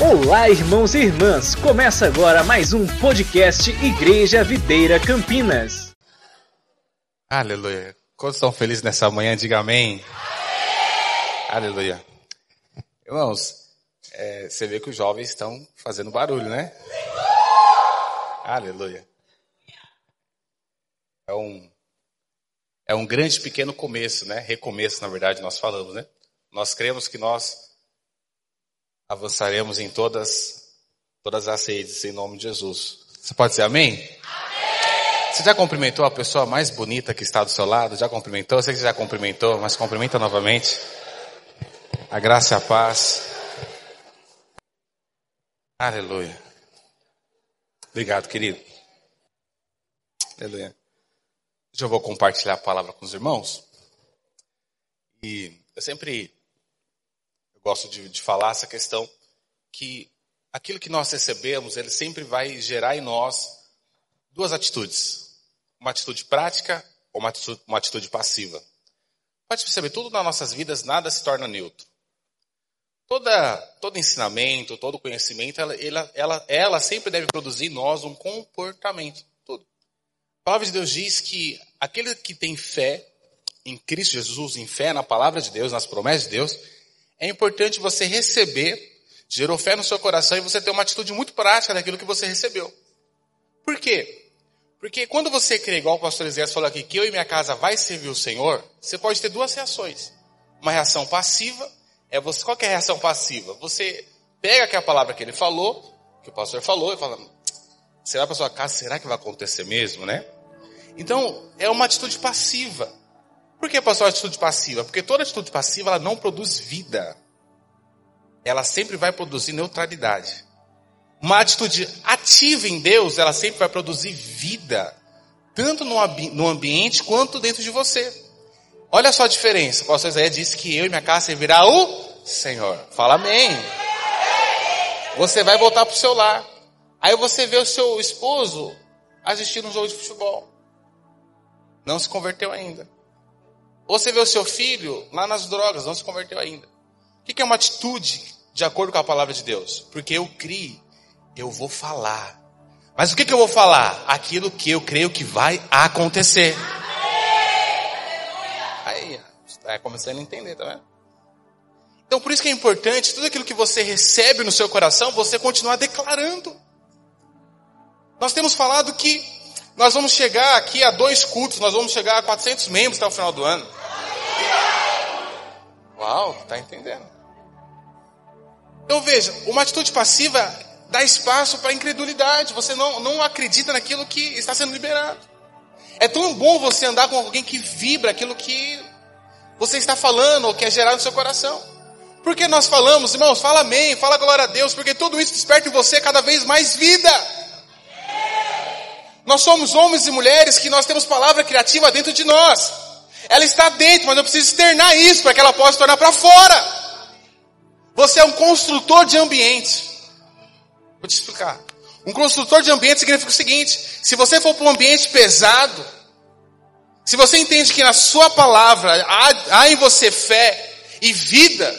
Olá, irmãos e irmãs! Começa agora mais um podcast Igreja Videira Campinas. Aleluia. Quantos estão felizes nessa manhã? Diga amém. Aleluia. Irmãos, é, você vê que os jovens estão fazendo barulho, né? Aleluia. É um, é um grande pequeno começo, né? Recomeço, na verdade, nós falamos, né? Nós cremos que nós avançaremos em todas, todas as redes, em nome de Jesus. Você pode dizer amém? Amém! Você já cumprimentou a pessoa mais bonita que está do seu lado? Já cumprimentou? Eu sei que você já cumprimentou, mas cumprimenta novamente. A graça e a paz. Aleluia. Obrigado, querido. Aleluia. Eu vou compartilhar a palavra com os irmãos. E eu sempre eu gosto de, de falar essa questão que aquilo que nós recebemos, ele sempre vai gerar em nós duas atitudes. Uma atitude prática ou uma atitude, uma atitude passiva. Pode perceber, tudo nas nossas vidas, nada se torna neutro. Toda, todo ensinamento, todo conhecimento, ela, ela, ela, ela sempre deve produzir em nós um comportamento. Tudo. A palavra de Deus diz que aquele que tem fé em Cristo Jesus, em fé na palavra de Deus, nas promessas de Deus, é importante você receber, gerou fé no seu coração e você ter uma atitude muito prática daquilo que você recebeu. Por quê? Porque quando você crê, igual o pastor Isaías falou aqui, que eu e minha casa vai servir o Senhor, você pode ter duas reações. Uma reação passiva, é você, qual é a reação passiva? Você pega aquela palavra que ele falou, que o pastor falou, e fala, será para sua casa, será que vai acontecer mesmo, né? Então, é uma atitude passiva. Por que, pastor, atitude passiva? Porque toda atitude passiva ela não produz vida. Ela sempre vai produzir neutralidade. Uma atitude ativa em Deus, ela sempre vai produzir vida. Tanto no, no ambiente quanto dentro de você. Olha só a diferença. O pastor Isaías disse que eu e minha casa servirá o Senhor. Fala amém. Você vai voltar para o seu lar. Aí você vê o seu esposo assistindo um jogo de futebol. Não se converteu ainda. Ou você vê o seu filho lá nas drogas, não se converteu ainda. O que é uma atitude de acordo com a palavra de Deus? Porque eu criei, eu vou falar. Mas o que, que eu vou falar? Aquilo que eu creio que vai acontecer. Aí, está começando a entender, tá vendo? Então por isso que é importante, tudo aquilo que você recebe no seu coração, você continuar declarando. Nós temos falado que nós vamos chegar aqui a dois cultos, nós vamos chegar a 400 membros até o final do ano. Uau, tá entendendo? Então veja, uma atitude passiva dá espaço para incredulidade. Você não, não acredita naquilo que está sendo liberado. É tão bom você andar com alguém que vibra aquilo que você está falando ou que é gerado no seu coração. Porque nós falamos, irmãos, fala amém, fala glória a Deus, porque tudo isso desperta em você cada vez mais vida. Nós somos homens e mulheres que nós temos palavra criativa dentro de nós. Ela está dentro, mas eu preciso externar isso para que ela possa tornar para fora. Você é um construtor de ambiente. Vou te explicar. Um construtor de ambiente significa o seguinte: se você for para um ambiente pesado, se você entende que na sua palavra há, há em você fé e vida,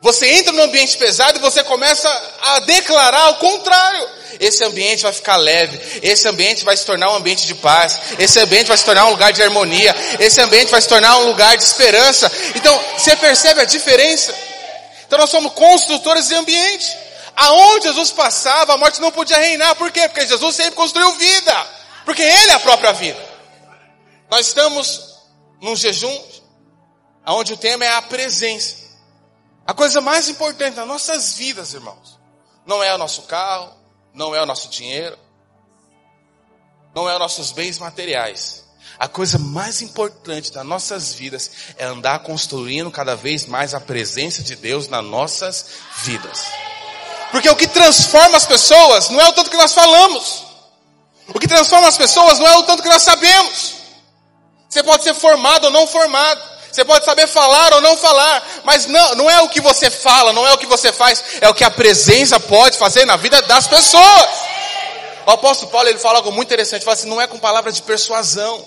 você entra no ambiente pesado e você começa a declarar o contrário. Esse ambiente vai ficar leve, esse ambiente vai se tornar um ambiente de paz, esse ambiente vai se tornar um lugar de harmonia, esse ambiente vai se tornar um lugar de esperança. Então, você percebe a diferença? Então, nós somos construtores de ambiente. Aonde Jesus passava, a morte não podia reinar. Por quê? Porque Jesus sempre construiu vida. Porque Ele é a própria vida. Nós estamos num jejum, onde o tema é a presença. A coisa mais importante nas nossas vidas, irmãos, não é o nosso carro, não é o nosso dinheiro, não é os nossos bens materiais. A coisa mais importante das nossas vidas é andar construindo cada vez mais a presença de Deus nas nossas vidas. Porque o que transforma as pessoas não é o tanto que nós falamos. O que transforma as pessoas não é o tanto que nós sabemos. Você pode ser formado ou não formado. Você pode saber falar ou não falar, mas não, não é o que você fala, não é o que você faz, é o que a presença pode fazer na vida das pessoas. O apóstolo Paulo ele fala algo muito interessante, fala assim, não é com palavras de persuasão.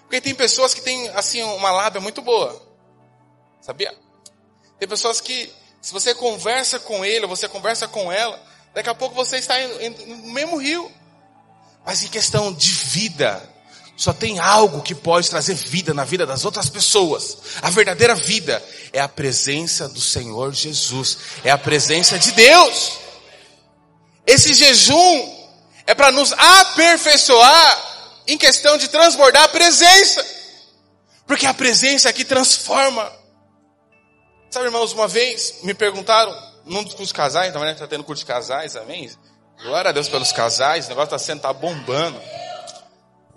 Porque tem pessoas que têm assim uma lábia muito boa. Sabia? Tem pessoas que Se você conversa com ele, você conversa com ela, daqui a pouco você está no mesmo rio. Mas em questão de vida, só tem algo que pode trazer vida na vida das outras pessoas. A verdadeira vida é a presença do Senhor Jesus, é a presença de Deus. Esse jejum é para nos aperfeiçoar em questão de transbordar a presença. Porque a presença aqui transforma. Sabe, irmãos, uma vez me perguntaram, num dos cursos casais, também está tendo curso de casais, amém? Glória a Deus pelos casais, o negócio está sendo, está bombando.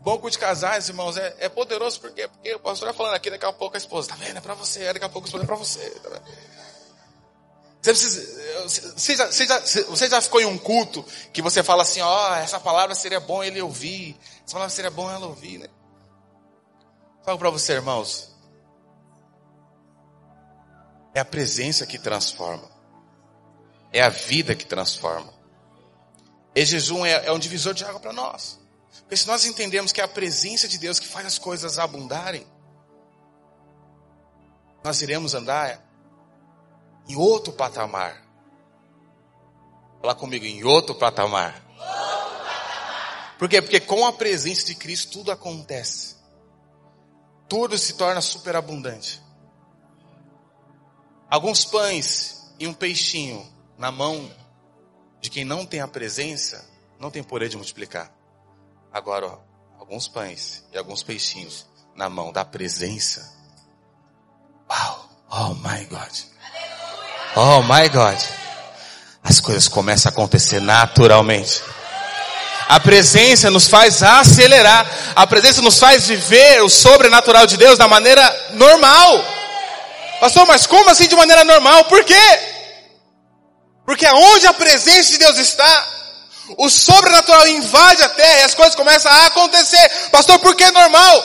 O bom curso de casais, irmãos, é, é poderoso porque, porque o pastor está falando aqui, daqui a pouco a esposa, tá vendo? É para você, daqui a pouco a esposa é para você. Tá você, precisa, você, já, você, já, você já ficou em um culto que você fala assim, ó, oh, essa palavra seria bom ele ouvir, essa palavra seria bom ela ouvir, né? Falo para você, irmãos. É a presença que transforma. É a vida que transforma. E jejum é, é um divisor de água para nós. Porque se nós entendemos que é a presença de Deus que faz as coisas abundarem, nós iremos andar em outro patamar. Fala comigo, em outro patamar. Por quê? Porque com a presença de Cristo tudo acontece tudo se torna superabundante. Alguns pães e um peixinho na mão de quem não tem a presença, não tem poder de multiplicar. Agora, ó, alguns pães e alguns peixinhos na mão da presença. Uau! Oh my God! Oh my God! As coisas começam a acontecer naturalmente. A presença nos faz acelerar. A presença nos faz viver o sobrenatural de Deus da maneira normal. Pastor, mas como assim de maneira normal? Por quê? Porque aonde a presença de Deus está, o sobrenatural invade a terra e as coisas começam a acontecer. Pastor, por que normal?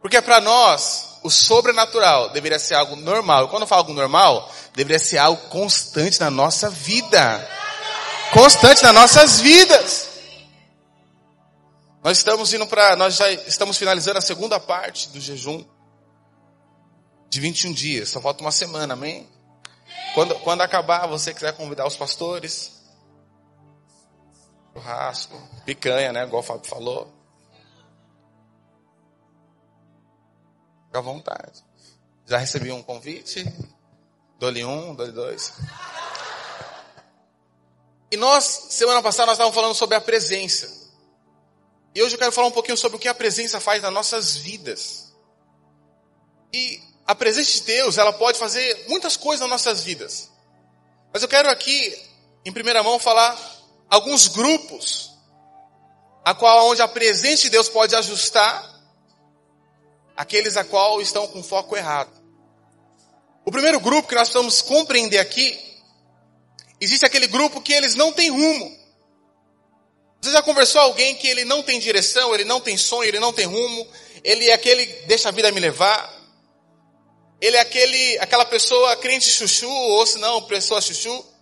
Porque para nós, o sobrenatural deveria ser algo normal. E quando eu falo algo normal, deveria ser algo constante na nossa vida. Constante nas nossas vidas. Nós estamos indo para, nós já estamos finalizando a segunda parte do jejum de 21 dias. Só falta uma semana, amém? Quando, quando acabar, você quiser convidar os pastores, churrasco, picanha, né? Igual o Fábio falou. Fica à vontade. Já recebi um convite. Dole um, dole dois. E nós, semana passada, nós estávamos falando sobre a presença. E hoje eu quero falar um pouquinho sobre o que a presença faz nas nossas vidas. E a presença de Deus, ela pode fazer muitas coisas nas nossas vidas. Mas eu quero aqui, em primeira mão, falar alguns grupos a qual onde a presença de Deus pode ajustar aqueles a qual estão com foco errado. O primeiro grupo que nós precisamos compreender aqui, existe aquele grupo que eles não têm rumo. Você já conversou com alguém que ele não tem direção, ele não tem sonho, ele não tem rumo, ele é aquele deixa a vida me levar. Ele é aquele, aquela pessoa crente chuchu, ou se não, pessoa chuchu.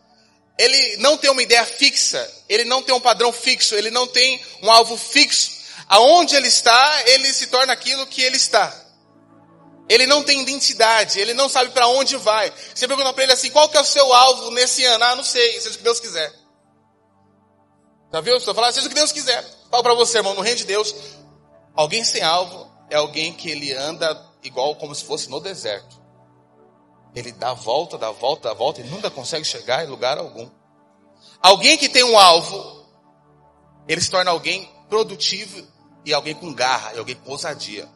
Ele não tem uma ideia fixa, ele não tem um padrão fixo, ele não tem um alvo fixo. Aonde ele está, ele se torna aquilo que ele está. Ele não tem identidade, ele não sabe para onde vai. Você pergunta para ele assim, qual que é o seu alvo nesse ano? Ah, não sei, seja o que Deus quiser. Já viu? Estou falando, seja o que Deus quiser. Fala para você, irmão, no reino de Deus, alguém sem alvo é alguém que ele anda igual como se fosse no deserto. Ele dá volta, dá volta, dá volta e nunca consegue chegar em lugar algum. Alguém que tem um alvo, ele se torna alguém produtivo e alguém com garra, e alguém com ousadia.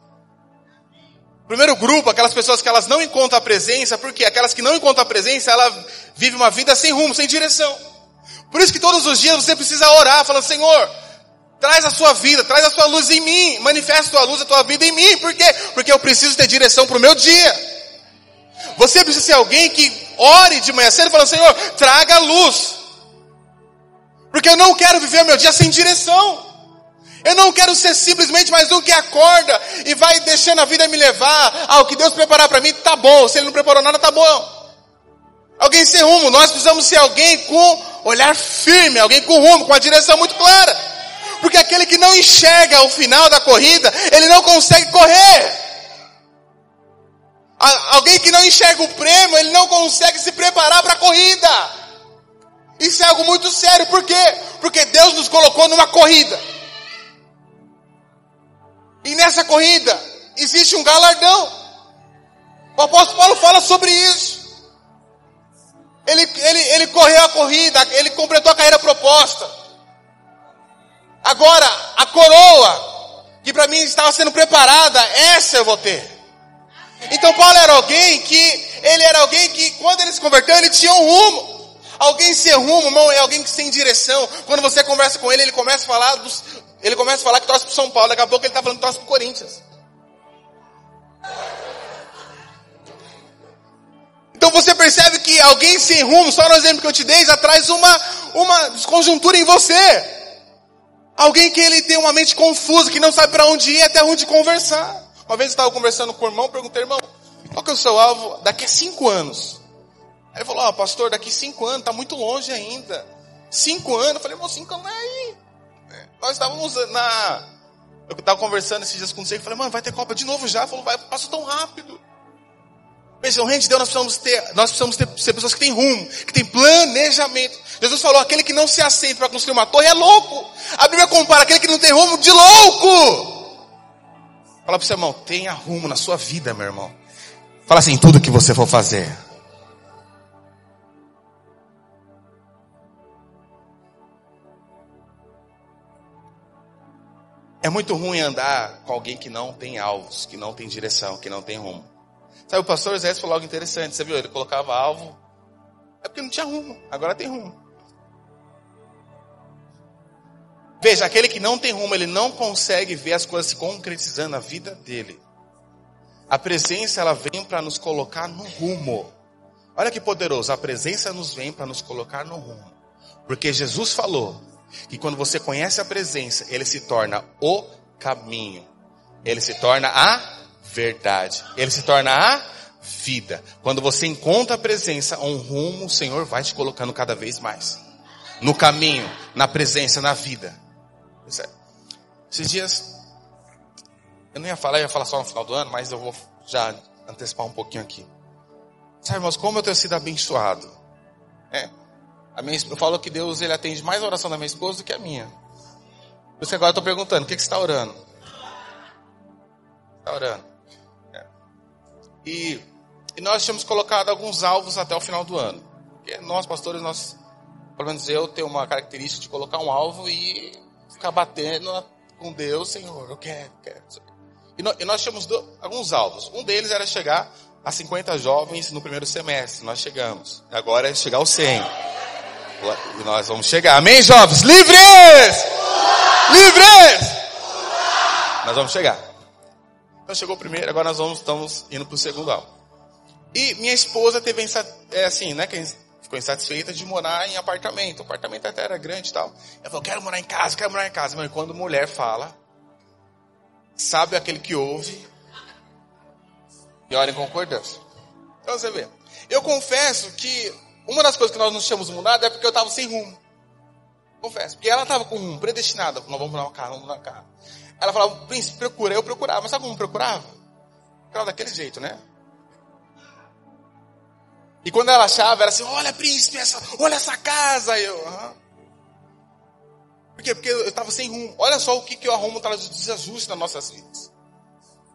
Primeiro grupo, aquelas pessoas que elas não encontram a presença, porque aquelas que não encontram a presença, ela vive uma vida sem rumo, sem direção. Por isso que todos os dias você precisa orar, falando, Senhor, traz a sua vida, traz a sua luz em mim, manifesta a tua luz, a tua vida em mim. Por quê? Porque eu preciso ter direção para o meu dia. Você precisa ser alguém que ore de manhã cedo falando, Senhor, traga luz. Porque eu não quero viver meu dia sem direção. Eu não quero ser simplesmente mais um que acorda e vai deixando a vida me levar. Ah, o que Deus preparar para mim tá bom. Se Ele não preparou nada, tá bom. Alguém sem rumo. Nós precisamos ser alguém com olhar firme, alguém com rumo, com a direção muito clara. Porque aquele que não enxerga o final da corrida, ele não consegue correr. Alguém que não enxerga o prêmio, ele não consegue se preparar para a corrida. Isso é algo muito sério, por quê? Porque Deus nos colocou numa corrida. E nessa corrida existe um galardão. O apóstolo Paulo fala sobre isso. Ele, ele, ele correu a corrida, ele completou a carreira proposta. Agora, a coroa, que para mim estava sendo preparada, essa eu vou ter. Então Paulo era alguém que, ele era alguém que quando ele se converteu, ele tinha um rumo. Alguém sem rumo, irmão, é alguém que sem direção. Quando você conversa com ele, ele começa a falar dos, ele começa a falar que torce pro São Paulo, daqui a pouco ele está falando que torce pro Corinthians. Então você percebe que alguém sem rumo, só no exemplo que eu te dei, já traz uma, uma desconjuntura em você. Alguém que ele tem uma mente confusa, que não sabe para onde ir, até onde conversar. Uma vez eu estava conversando com o irmão, perguntei, irmão, qual que é o seu alvo daqui a cinco anos? Aí ele falou, ó, oh, pastor, daqui cinco anos, está muito longe ainda. Cinco anos? Eu falei, irmão, cinco anos é aí. Nós estávamos na. Eu estava conversando esses dias com você e falei, mano, vai ter Copa de novo já? Ele falou, vai, passou tão rápido. Veja, o reino de Deus nós precisamos ter, nós precisamos ter, ser pessoas que têm rumo, que têm planejamento. Jesus falou, aquele que não se aceita para construir uma torre é louco. A Bíblia compara aquele que não tem rumo de louco. Fala para o seu irmão, tenha rumo na sua vida, meu irmão. Fala assim, tudo que você for fazer. É muito ruim andar com alguém que não tem alvos, que não tem direção, que não tem rumo. Sabe, o pastor Zé falou algo interessante, você viu? Ele colocava alvo, é porque não tinha rumo, agora tem rumo. Veja, aquele que não tem rumo, ele não consegue ver as coisas se concretizando na vida dele. A presença, ela vem para nos colocar no rumo. Olha que poderoso, a presença nos vem para nos colocar no rumo. Porque Jesus falou que quando você conhece a presença, ele se torna o caminho. Ele se torna a verdade. Ele se torna a vida. Quando você encontra a presença, um rumo, o Senhor vai te colocando cada vez mais. No caminho, na presença, na vida. É. Esses dias, eu não ia falar, eu ia falar só no final do ano, mas eu vou já antecipar um pouquinho aqui. Sabe, irmãos, como eu tenho sido abençoado. É. A minha, eu falo que Deus ele atende mais a oração da minha esposa do que a minha. Por isso agora eu estou perguntando, o que, que você está orando? Está orando. É. E, e nós tínhamos colocado alguns alvos até o final do ano. Porque nós, pastores, nós, pelo menos eu, tenho uma característica de colocar um alvo e ficar batendo com Deus, Senhor, eu quero, quero. E nós, e nós tínhamos alguns alvos. Um deles era chegar a 50 jovens no primeiro semestre. Nós chegamos. Agora é chegar aos 100. E nós vamos chegar. Amém, jovens? Livres! Livres! Nós vamos chegar. Então chegou o primeiro, agora nós vamos, estamos indo para o segundo alvo. E minha esposa teve, é assim, né, ficou insatisfeita de morar em apartamento. O apartamento até era grande e tal. Ela falou, quero morar em casa, quero morar em casa. Mas quando mulher fala, sabe aquele que ouve e olha em concordância. Então você vê. Eu confesso que uma das coisas que nós nos tínhamos mudado é porque eu estava sem rumo. Confesso. Porque ela estava com rumo, predestinada. Nós vamos mudar uma casa, vamos mudar uma casa. Ela falava, príncipe, procura. Eu procurava. Mas sabe como procurava? Ficava daquele jeito, né? E quando ela achava, era assim: Olha, príncipe, essa, olha essa casa. E eu. Por quê? Porque eu estava sem rumo. Olha só o que, que eu arrumo traz desajuste nas nossas vidas.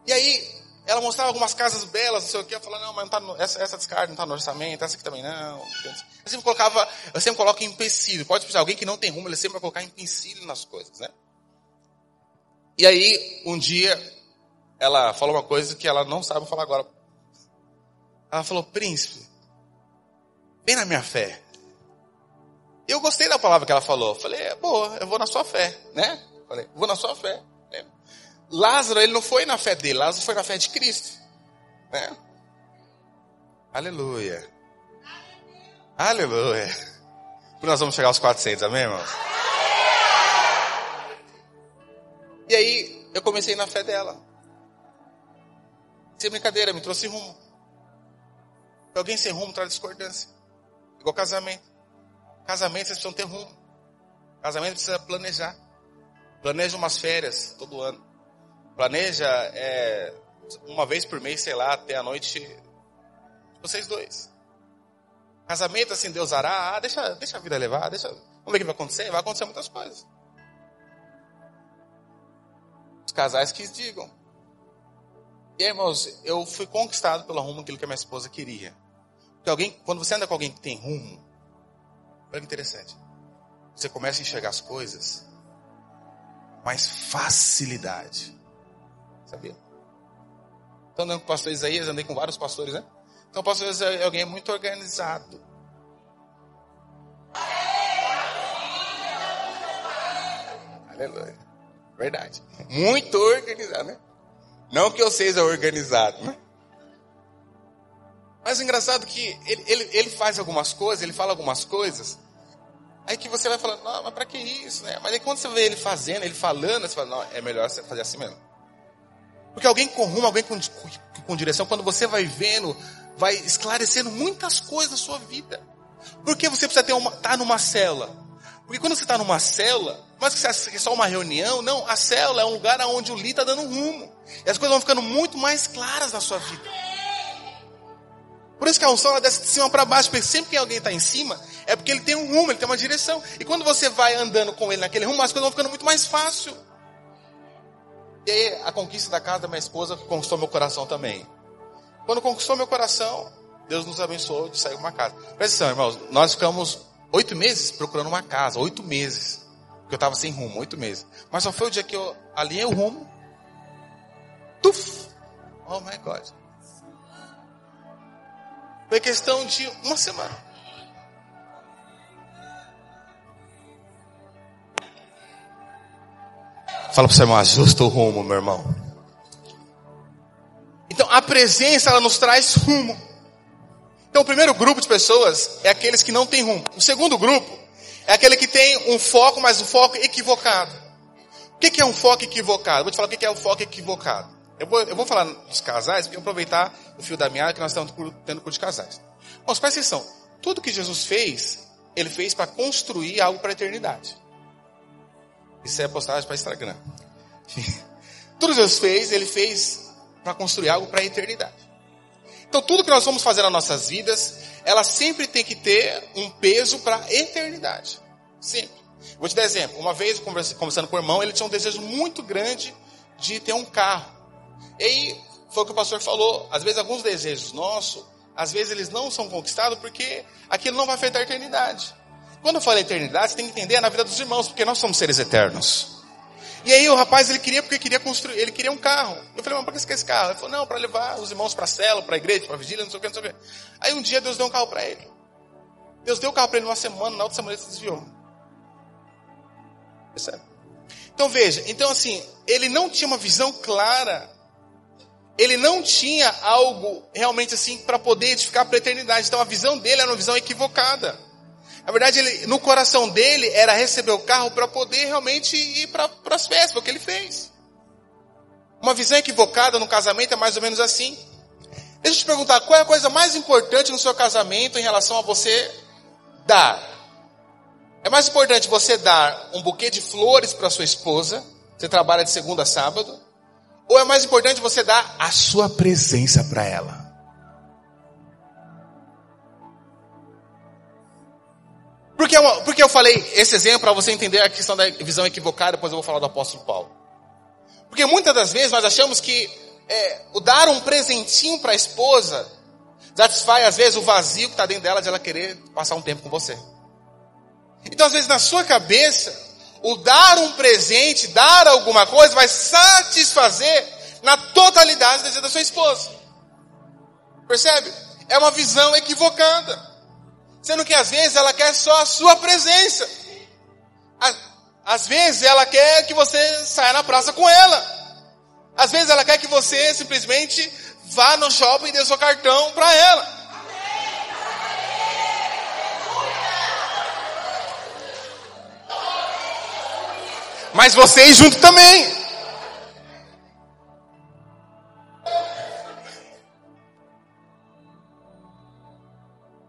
E aí, ela mostrava algumas casas belas, não sei o que. Eu falava: Não, mas não tá no, essa, essa descarga não está no orçamento, essa aqui também não. Eu sempre colocava, eu sempre coloco empecilho. Pode pensar, alguém que não tem rumo, ele sempre vai colocar empecilho nas coisas, né? E aí, um dia, ela falou uma coisa que ela não sabe falar agora. Ela falou: Príncipe, Vem na minha fé. Eu gostei da palavra que ela falou. Falei, é boa, eu vou na sua fé, né? Falei, vou na sua fé. Né? Lázaro, ele não foi na fé dele, Lázaro foi na fé de Cristo. Né? Aleluia. Aleluia. Nós vamos chegar aos 400, amém, irmãos? E aí, eu comecei na fé dela. Sem brincadeira, me trouxe rumo. Alguém sem rumo traz discordância. Igual casamento. Casamento vocês precisam ter rumo. Casamento precisa planejar. Planeja umas férias todo ano. Planeja é, uma vez por mês, sei lá, até a noite, vocês dois. Casamento, assim, Deus hará, ah, deixa, deixa a vida levar, deixa, vamos ver o que vai acontecer, vai acontecer muitas coisas. Os casais que digam. E aí, irmãos, eu fui conquistado pelo rumo que a minha esposa queria. Porque alguém, quando você anda com alguém que tem rumo, olha que interessante. Você começa a enxergar as coisas mais facilidade. Sabia? Estou andando com o pastor Isaías, andei com vários pastores, né? Então o pastor Isaías é alguém muito organizado. Aleluia. Verdade. Muito organizado, né? Não que eu seja organizado, né? Mas o engraçado é que ele, ele, ele faz algumas coisas, ele fala algumas coisas, aí que você vai falando, não, mas para que isso, né? Mas aí quando você vê ele fazendo, ele falando, você fala, não, é melhor você fazer assim mesmo. Porque alguém com rumo, alguém com, com direção, quando você vai vendo, vai esclarecendo muitas coisas da sua vida. Porque você precisa uma, tá numa célula. Porque quando você está numa célula, mas que você é só uma reunião, não, a célula é um lugar onde o líder está dando rumo. E as coisas vão ficando muito mais claras na sua vida. Por isso que a unção ela desce de cima para baixo, porque sempre que alguém está em cima, é porque ele tem um rumo, ele tem uma direção. E quando você vai andando com ele naquele rumo, as coisas vão ficando muito mais fácil. E aí a conquista da casa da minha esposa conquistou meu coração também. Quando conquistou meu coração, Deus nos abençoou de sair uma casa. Presta atenção, irmãos, nós ficamos oito meses procurando uma casa, oito meses. Porque eu estava sem rumo, oito meses. Mas só foi o dia que eu alinhei o rumo. Tuf! Oh my God. Foi questão de uma semana. Fala para o seu irmão, ajusta o rumo, meu irmão. Então, a presença, ela nos traz rumo. Então, o primeiro grupo de pessoas é aqueles que não têm rumo. O segundo grupo é aquele que tem um foco, mas um foco equivocado. O que é um foco equivocado? Vou te falar o que é um foco equivocado. Eu vou, eu vou falar dos casais, vou aproveitar o fio da meada que nós estamos tendo curso de casais. Bom, presta atenção. Tudo que Jesus fez, ele fez para construir algo para a eternidade. Isso é postagem para Instagram. Tudo que Jesus fez, ele fez para construir algo para a eternidade. Então, tudo que nós vamos fazer nas nossas vidas, ela sempre tem que ter um peso para a eternidade. Sempre. Vou te dar exemplo. Uma vez, conversando com o irmão, ele tinha um desejo muito grande de ter um carro. E aí, foi o que o pastor falou. Às vezes, alguns desejos nossos, às vezes eles não são conquistados porque aquilo não vai afetar a eternidade. Quando eu falo eternidade, você tem que entender na vida dos irmãos, porque nós somos seres eternos. E aí o rapaz, ele queria porque queria construir, ele queria um carro. Eu falei, mas para que você quer esse carro? Ele falou, não, para levar os irmãos para a cela, para a igreja, para a vigília, não sei o que, não sei o que. Aí um dia Deus deu um carro para ele. Deus deu o carro para ele numa semana, na outra semana ele se desviou. Percebe? Então veja, então assim, ele não tinha uma visão clara ele não tinha algo realmente assim para poder edificar para a eternidade. Então a visão dele era uma visão equivocada. Na verdade, ele, no coração dele era receber o carro para poder realmente ir para as festas, o que ele fez. Uma visão equivocada no casamento é mais ou menos assim. Deixa eu te perguntar, qual é a coisa mais importante no seu casamento em relação a você dar? É mais importante você dar um buquê de flores para sua esposa, você trabalha de segunda a sábado, ou é mais importante você dar a sua presença para ela? Porque, porque eu falei esse exemplo para você entender a questão da visão equivocada, depois eu vou falar do apóstolo Paulo. Porque muitas das vezes nós achamos que é, o dar um presentinho para a esposa satisfaz às vezes o vazio que está dentro dela de ela querer passar um tempo com você. Então às vezes na sua cabeça o dar um presente, dar alguma coisa, vai satisfazer na totalidade o desejo da sua esposa. Percebe? É uma visão equivocada. Sendo que às vezes ela quer só a sua presença. Às vezes ela quer que você saia na praça com ela. Às vezes ela quer que você simplesmente vá no shopping e dê seu cartão para ela. Mas vocês junto também.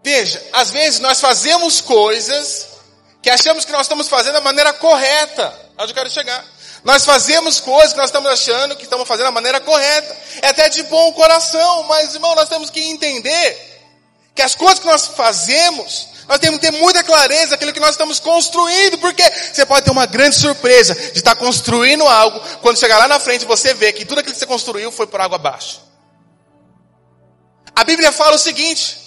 Veja, às vezes nós fazemos coisas que achamos que nós estamos fazendo da maneira correta. Onde eu quero chegar. Nós fazemos coisas que nós estamos achando que estamos fazendo da maneira correta. É até de bom coração, mas irmão, nós temos que entender que as coisas que nós fazemos, nós temos que ter muita clareza daquilo que nós estamos construindo, porque você pode ter uma grande surpresa de estar construindo algo, quando chegar lá na frente você vê que tudo aquilo que você construiu foi por água abaixo. A Bíblia fala o seguinte: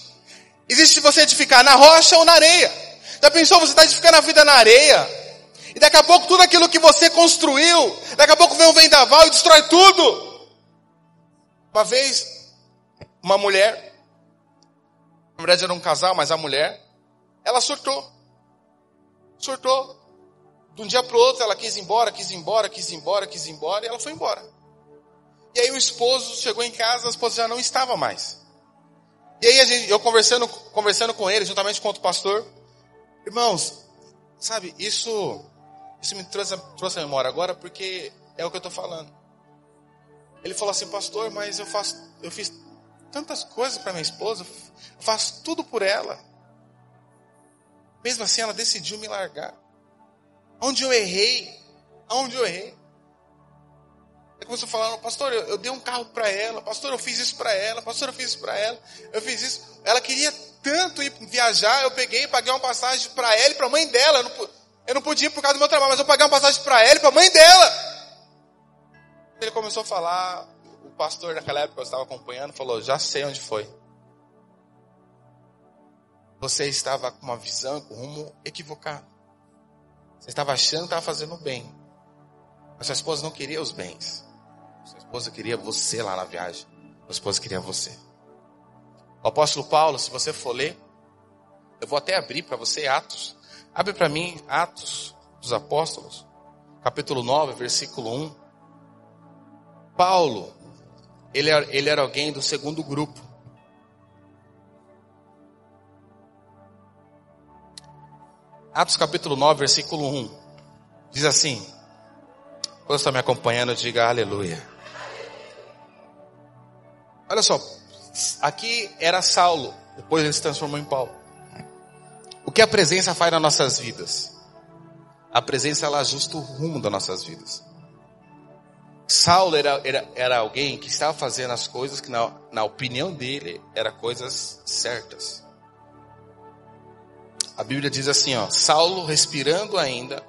existe você edificar na rocha ou na areia. Já pensou você está edificando a vida na areia? E daqui a pouco tudo aquilo que você construiu, daqui a pouco vem um vendaval e destrói tudo. Uma vez, uma mulher, na verdade era um casal, mas a mulher, ela surtou. Surtou. De um dia para o outro ela quis ir embora, quis ir embora, quis ir embora, quis ir embora, e ela foi embora. E aí o esposo chegou em casa, a esposa já não estava mais. E aí gente, eu conversando, conversando com ele, juntamente com outro pastor, irmãos, sabe, isso isso me trouxe, trouxe a memória agora porque é o que eu estou falando. Ele falou assim, pastor, mas eu faço, eu fiz tantas coisas para minha esposa, faço tudo por ela. Mesmo assim, ela decidiu me largar. Onde eu errei? Aonde eu errei? Ele começou a falar, pastor, eu, eu dei um carro para ela, pastor, eu fiz isso para ela, pastor, eu fiz isso para ela, eu fiz isso. Ela queria tanto ir viajar, eu peguei, paguei uma passagem para ela e para a mãe dela. Eu não, eu não podia ir por causa do meu trabalho, mas eu paguei uma passagem para ela e para a mãe dela. Ele começou a falar, o pastor daquela época eu estava acompanhando falou: Já sei onde foi. Você estava com uma visão, com um rumo equivocado. Você estava achando que estava fazendo bem. Mas sua esposa não queria os bens. Sua esposa queria você lá na viagem. Sua esposa queria você. O apóstolo Paulo, se você for ler, eu vou até abrir para você Atos Abre para mim Atos dos Apóstolos, capítulo 9, versículo 1. Paulo, ele ele era alguém do segundo grupo. Atos capítulo 9, versículo 1. Diz assim: Quando está me acompanhando, diga aleluia. Olha só, aqui era Saulo, depois ele se transformou em Paulo. O que a presença faz nas nossas vidas? A presença ela ajusta o rumo das nossas vidas. Saulo era, era, era alguém que estava fazendo as coisas que, na, na opinião dele, eram coisas certas. A Bíblia diz assim, ó, Saulo respirando ainda,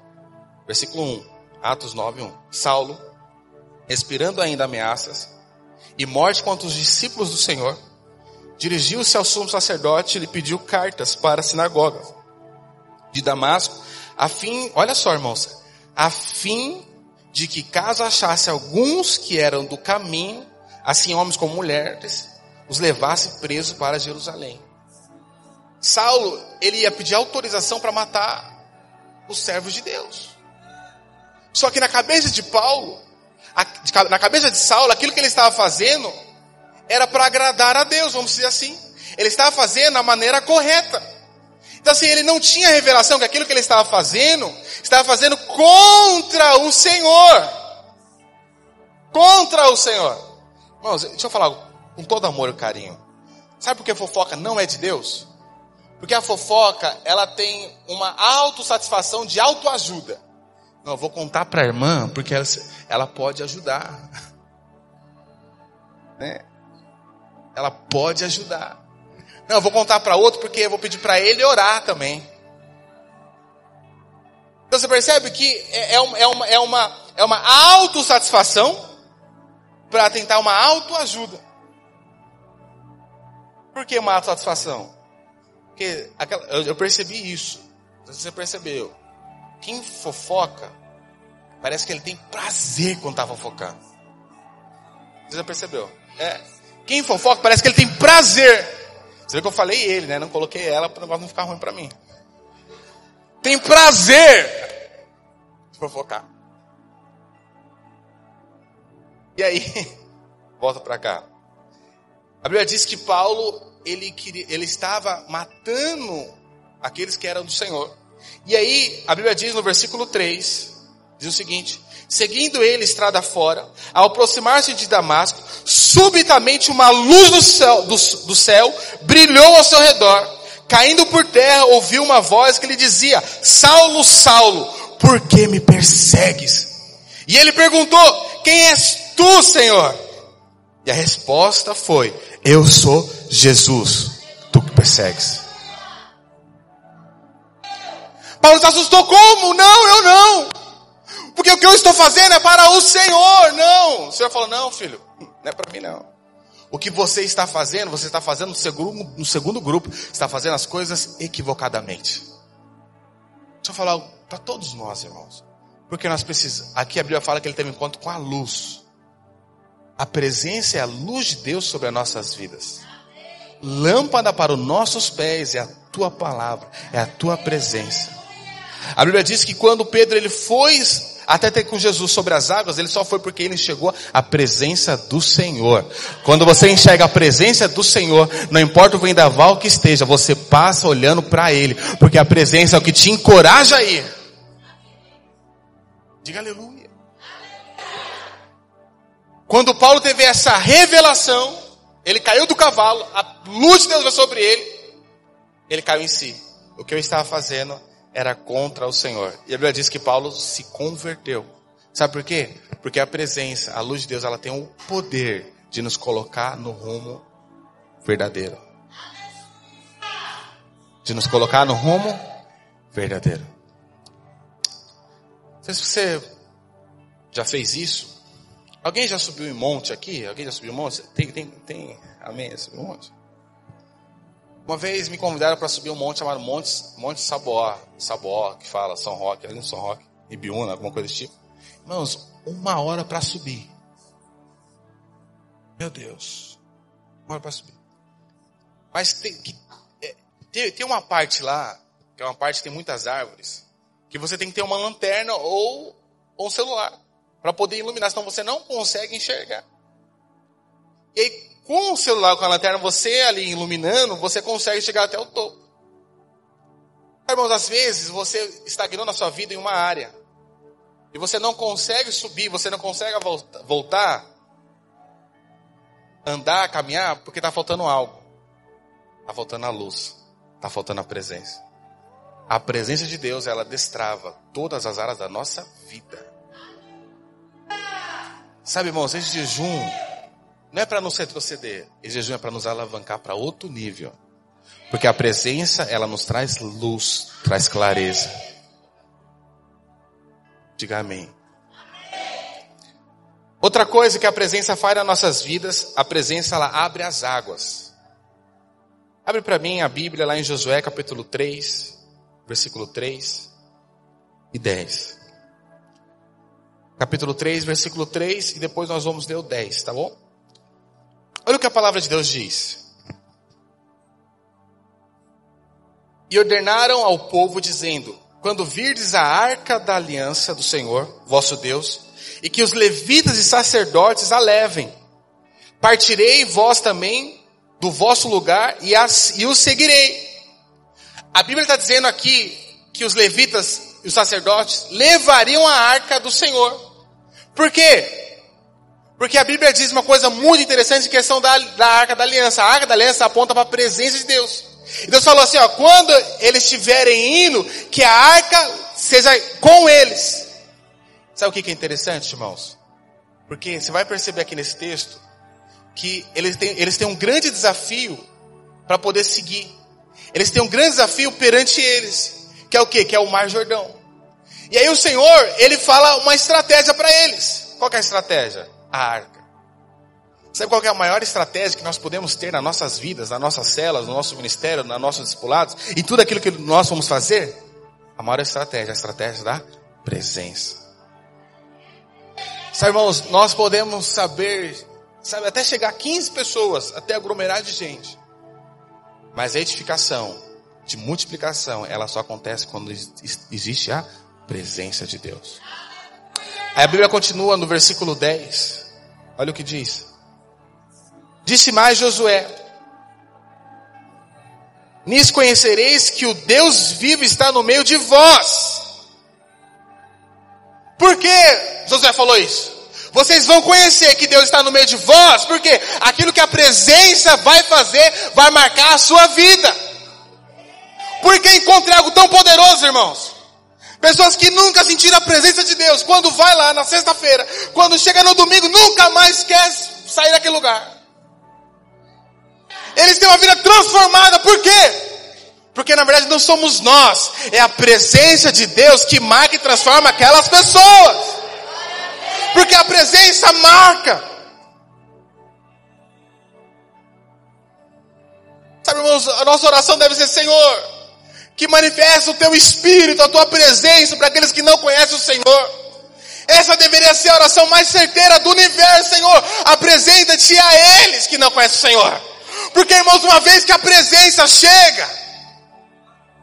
versículo 1, Atos 9, 1. Saulo, respirando ainda ameaças e morte contra os discípulos do Senhor, dirigiu-se ao sumo sacerdote e lhe pediu cartas para a sinagoga de Damasco, a fim, olha só, irmãos, a fim de que caso achasse alguns que eram do caminho, assim homens como mulheres, os levasse presos para Jerusalém. Saulo, ele ia pedir autorização para matar os servos de Deus. Só que na cabeça de Paulo, na cabeça de Saulo, aquilo que ele estava fazendo era para agradar a Deus, vamos dizer assim. Ele estava fazendo a maneira correta. Então assim, ele não tinha revelação que aquilo que ele estava fazendo, estava fazendo contra o Senhor. Contra o Senhor. Irmãos, deixa eu falar com todo amor e carinho. Sabe por que fofoca não é de Deus? Porque a fofoca, ela tem uma autossatisfação de autoajuda. Não, eu vou contar para a irmã, porque ela, ela pode ajudar. Né? Ela pode ajudar. Não, eu vou contar para outro porque eu vou pedir para ele orar também. Então você percebe que é, é, uma, é uma, é uma, é uma autossatisfação para tentar uma autoajuda. Por que uma autossatisfação? Porque aquela, eu, eu percebi isso. Você percebeu. Quem fofoca, parece que ele tem prazer quando está fofocando. Você já percebeu? É. Quem fofoca parece que ele tem prazer. Você vê que eu falei ele, né? Não coloquei ela para o negócio não ficar ruim para mim. Tem prazer de fofocar. E aí, volta para cá. A Bíblia diz que Paulo, ele, queria, ele estava matando aqueles que eram do Senhor. E aí, a Bíblia diz no versículo 3, diz o seguinte, Seguindo ele estrada fora, ao aproximar-se de Damasco, subitamente uma luz do céu, do, do céu brilhou ao seu redor. Caindo por terra, ouviu uma voz que lhe dizia: Saulo, Saulo, por que me persegues? E ele perguntou: Quem és tu, Senhor? E a resposta foi: Eu sou Jesus, tu que persegues. Paulo se assustou: Como? Não, eu não. Porque o que eu estou fazendo é para o Senhor. Não. O Senhor falou: Não, filho, não é para mim não. O que você está fazendo, você está fazendo no segundo, no segundo grupo, está fazendo as coisas equivocadamente. Deixa eu falar para todos nós, irmãos. Porque nós precisamos. Aqui a Bíblia fala que ele teve um encontro com a luz. A presença é a luz de Deus sobre as nossas vidas. Lâmpada para os nossos pés é a tua palavra, é a tua presença. A Bíblia diz que quando Pedro ele foi até ter com Jesus sobre as águas, ele só foi porque ele chegou à presença do Senhor. Quando você enxerga a presença do Senhor, não importa o vendaval que esteja, você passa olhando para Ele, porque a presença é o que te encoraja a ir. Diga aleluia. Quando Paulo teve essa revelação, ele caiu do cavalo, a luz de Deus veio sobre ele, ele caiu em si. O que eu estava fazendo era contra o Senhor. E a Bíblia diz que Paulo se converteu. Sabe por quê? Porque a presença, a luz de Deus, ela tem o poder de nos colocar no rumo verdadeiro. De nos colocar no rumo verdadeiro. Não sei se você já fez isso. Alguém já subiu em monte aqui? Alguém já subiu em monte? Tem, tem, tem. Amém? Subiu em monte? Uma vez me convidaram para subir um monte chamado Monte, monte Saboá, Saboá, que fala São Roque, ali no São Roque, Ibiúna, alguma coisa desse tipo. Irmãos, uma hora para subir. Meu Deus. Uma hora para subir. Mas tem, é, tem, tem uma parte lá, que é uma parte que tem muitas árvores, que você tem que ter uma lanterna ou, ou um celular para poder iluminar, senão você não consegue enxergar. E aí, com o celular, com a lanterna, você ali iluminando, você consegue chegar até o topo. Irmãos, às vezes você estagnou na sua vida em uma área. E você não consegue subir, você não consegue voltar, andar, caminhar, porque está faltando algo. Está faltando a luz. Está faltando a presença. A presença de Deus, ela destrava todas as áreas da nossa vida. Sabe, irmãos, esse jejum não é para nos retroceder. Esse jejum é para nos alavancar para outro nível. Porque a presença, ela nos traz luz, traz clareza. Diga amém. Outra coisa que a presença faz nas nossas vidas, a presença ela abre as águas. Abre para mim a Bíblia lá em Josué capítulo 3, versículo 3 e 10. Capítulo 3, versículo 3 e depois nós vamos ler o 10, tá bom? Olha o que a palavra de Deus diz. E ordenaram ao povo, dizendo: Quando virdes a arca da aliança do Senhor, vosso Deus, e que os levitas e sacerdotes a levem, partirei vós também do vosso lugar e, as, e os seguirei. A Bíblia está dizendo aqui que os levitas e os sacerdotes levariam a arca do Senhor. Por quê? Porque a Bíblia diz uma coisa muito interessante em questão da, da arca da aliança. A arca da aliança aponta para a presença de Deus. E Deus falou assim, ó, quando eles estiverem indo, que a arca seja com eles. Sabe o que é interessante, irmãos? Porque você vai perceber aqui nesse texto que eles têm, eles têm um grande desafio para poder seguir. Eles têm um grande desafio perante eles, que é o que? Que é o Mar Jordão. E aí o Senhor, ele fala uma estratégia para eles. Qual é a estratégia? a arca. Sabe qual é a maior estratégia que nós podemos ter nas nossas vidas, nas nossas celas, no nosso ministério, nos nossos discipulados, em tudo aquilo que nós vamos fazer? A maior estratégia, a estratégia da presença. Sabe, irmãos, nós podemos saber, sabe, até chegar a 15 pessoas, até aglomerar de gente. Mas a edificação, de multiplicação, ela só acontece quando existe a presença de Deus. Aí a Bíblia continua no versículo 10. Olha o que diz. Disse mais Josué: Nisso conhecereis que o Deus vivo está no meio de vós. Por que Josué falou isso? Vocês vão conhecer que Deus está no meio de vós, porque aquilo que a presença vai fazer vai marcar a sua vida. Porque encontrei algo tão poderoso, irmãos. Pessoas que nunca sentiram a presença de Deus, quando vai lá na sexta-feira, quando chega no domingo, nunca mais quer sair daquele lugar. Eles têm uma vida transformada, por quê? Porque na verdade não somos nós, é a presença de Deus que marca e transforma aquelas pessoas. Porque a presença marca. Sabe, irmãos, a nossa oração deve ser, Senhor, que manifesta o teu espírito, a tua presença para aqueles que não conhecem o Senhor. Essa deveria ser a oração mais certeira do universo, Senhor. Apresenta-te a eles que não conhecem o Senhor. Porque, irmãos, uma vez que a presença chega,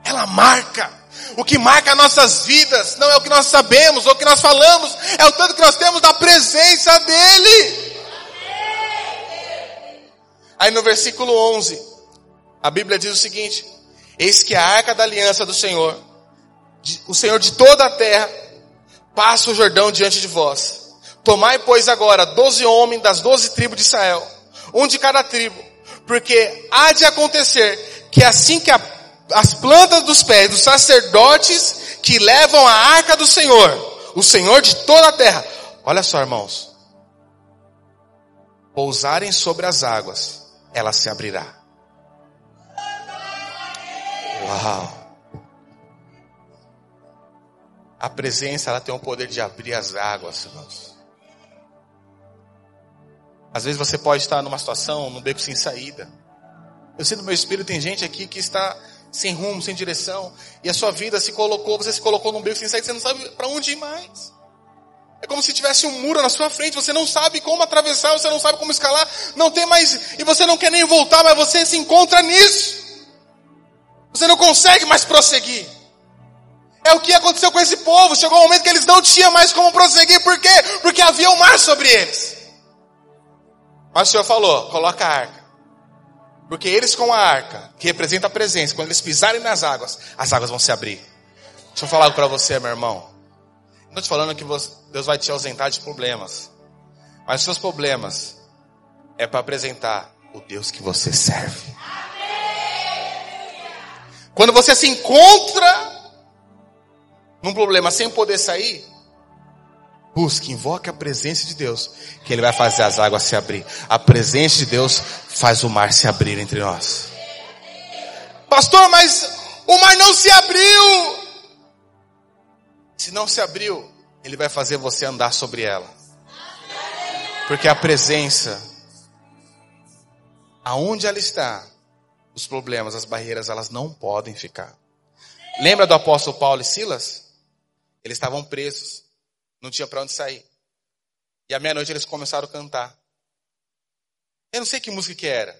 ela marca. O que marca nossas vidas não é o que nós sabemos ou o que nós falamos, é o tanto que nós temos da presença dEle. Aí no versículo 11, a Bíblia diz o seguinte: Eis que a arca da aliança do Senhor, o Senhor de toda a terra, passa o Jordão diante de vós. Tomai, pois, agora doze homens das doze tribos de Israel, um de cada tribo, porque há de acontecer que assim que a as plantas dos pés dos sacerdotes que levam a arca do Senhor, o Senhor de toda a terra. Olha só, irmãos. Pousarem sobre as águas, ela se abrirá. Uau! A presença, ela tem o poder de abrir as águas, irmãos. Às vezes você pode estar numa situação, num beco sem saída. Eu sinto no meu espírito, tem gente aqui que está sem rumo, sem direção, e a sua vida se colocou, você se colocou num beco sem saída, você não sabe para onde ir mais. É como se tivesse um muro na sua frente, você não sabe como atravessar, você não sabe como escalar, não tem mais, e você não quer nem voltar, mas você se encontra nisso. Você não consegue mais prosseguir. É o que aconteceu com esse povo. Chegou um momento que eles não tinham mais como prosseguir. Por quê? Porque havia um mar sobre eles. Mas o Senhor falou: coloca a arca. Porque eles com a arca, que representa a presença, quando eles pisarem nas águas, as águas vão se abrir. Deixa eu falar algo para você, meu irmão. Não estou te falando que Deus vai te ausentar de problemas. Mas os seus problemas é para apresentar o Deus que você serve. Quando você se encontra num problema sem poder sair, Busque, invoque a presença de Deus, que Ele vai fazer as águas se abrir. A presença de Deus faz o mar se abrir entre nós. Pastor, mas o mar não se abriu. Se não se abriu, Ele vai fazer você andar sobre ela. Porque a presença, aonde ela está, os problemas, as barreiras, elas não podem ficar. Lembra do apóstolo Paulo e Silas? Eles estavam presos. Não tinha para onde sair. E à meia-noite eles começaram a cantar. Eu não sei que música que era,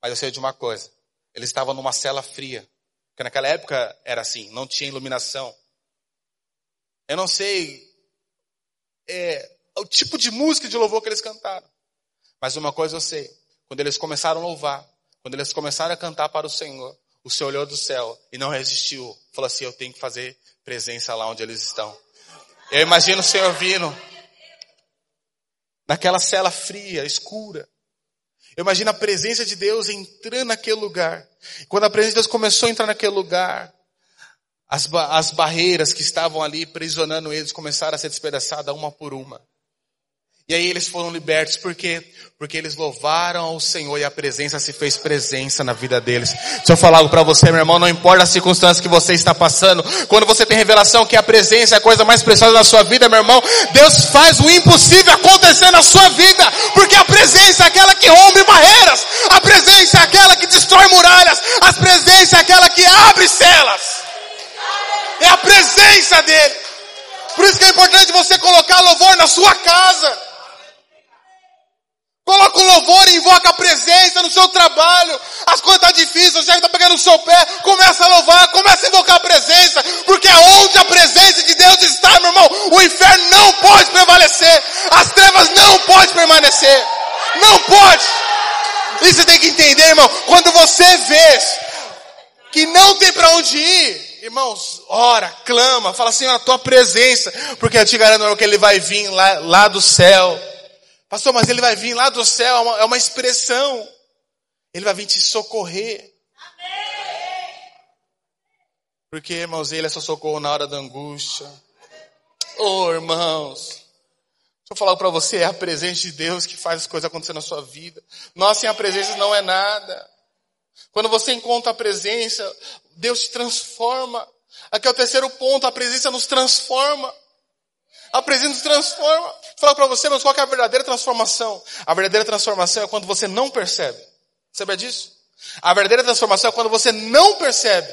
mas eu sei de uma coisa. Eles estavam numa cela fria. Porque naquela época era assim, não tinha iluminação. Eu não sei é, o tipo de música de louvor que eles cantaram. Mas uma coisa eu sei. Quando eles começaram a louvar, quando eles começaram a cantar para o Senhor, o Senhor olhou do céu e não resistiu. Falou assim, eu tenho que fazer presença lá onde eles estão. Eu imagino o Senhor vindo naquela cela fria, escura. Eu imagino a presença de Deus entrando naquele lugar. Quando a presença de Deus começou a entrar naquele lugar, as, as barreiras que estavam ali prisionando eles começaram a ser despedaçadas uma por uma. E aí eles foram libertos, por quê? Porque eles louvaram ao Senhor e a presença se fez presença na vida deles. Deixa eu falar algo para você, meu irmão, não importa a circunstância que você está passando, quando você tem revelação que a presença é a coisa mais preciosa da sua vida, meu irmão, Deus faz o impossível acontecer na sua vida, porque a presença é aquela que rompe barreiras, a presença é aquela que destrói muralhas, a presença é aquela que abre celas. É a presença dele. Por isso que é importante você colocar louvor na sua casa. Coloca um louvor invoca a presença no seu trabalho. As coisas estão tá difíceis, o chefe está pegando o seu pé. Começa a louvar, começa a invocar a presença. Porque onde a presença de Deus está, meu irmão, o inferno não pode prevalecer. As trevas não podem permanecer. Não pode. E você tem que entender, irmão, quando você vê que não tem para onde ir, irmãos, ora, clama, fala assim, a tua presença, porque eu te garanto que ele vai vir lá, lá do céu Pastor, mas ele vai vir lá do céu, é uma, é uma expressão. Ele vai vir te socorrer. Porque, irmãos, Ele é seu socorro na hora da angústia. Oh, irmãos. Deixa eu falar para você, é a presença de Deus que faz as coisas acontecer na sua vida. Nós sem a presença não é nada. Quando você encontra a presença, Deus te transforma. Aqui é o terceiro ponto, a presença nos transforma. A presença transforma. Vou falar para você, mas qual é a verdadeira transformação? A verdadeira transformação é quando você não percebe. Sabe disso? A verdadeira transformação é quando você não percebe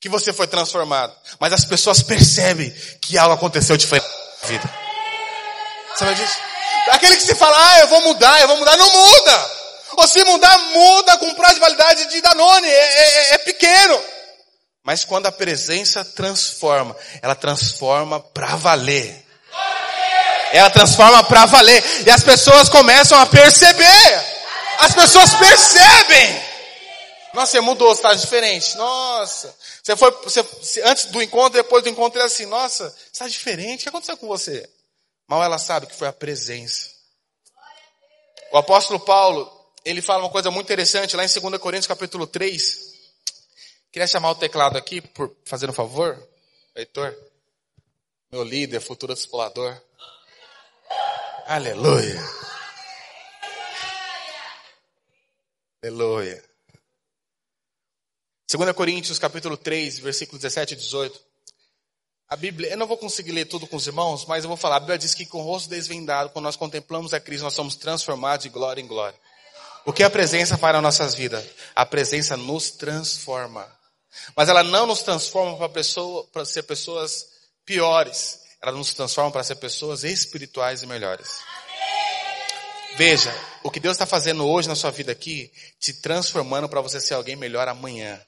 que você foi transformado. Mas as pessoas percebem que algo aconteceu diferente na vida. Sabe disso? Aquele que se fala, ah, eu vou mudar, eu vou mudar, não muda. Ou se mudar, muda com prazo de validade de Danone, é, é, é pequeno. Mas quando a presença transforma, ela transforma para valer. Ela transforma para valer. E as pessoas começam a perceber. As pessoas percebem. Nossa, você mudou, você está diferente. Nossa. Você foi, você, antes do encontro, depois do encontro, é assim, nossa, você está diferente. O que aconteceu com você? Mal ela sabe que foi a presença. O apóstolo Paulo, ele fala uma coisa muito interessante lá em 2 Coríntios capítulo 3. Queria chamar o teclado aqui, por fazer um favor, Heitor. Meu líder, futuro discipulador. Aleluia. Aleluia. 2 Coríntios capítulo 3, versículos 17 e 18. A Bíblia, eu não vou conseguir ler tudo com os irmãos, mas eu vou falar. A Bíblia diz que com o rosto desvendado, quando nós contemplamos a Cristo, nós somos transformados de glória em glória. O que a presença faz nas nossas vidas? A presença nos transforma. Mas ela não nos transforma para pessoa, ser pessoas piores. Ela nos transforma para ser pessoas espirituais e melhores. Veja, o que Deus está fazendo hoje na sua vida aqui, te transformando para você ser alguém melhor amanhã.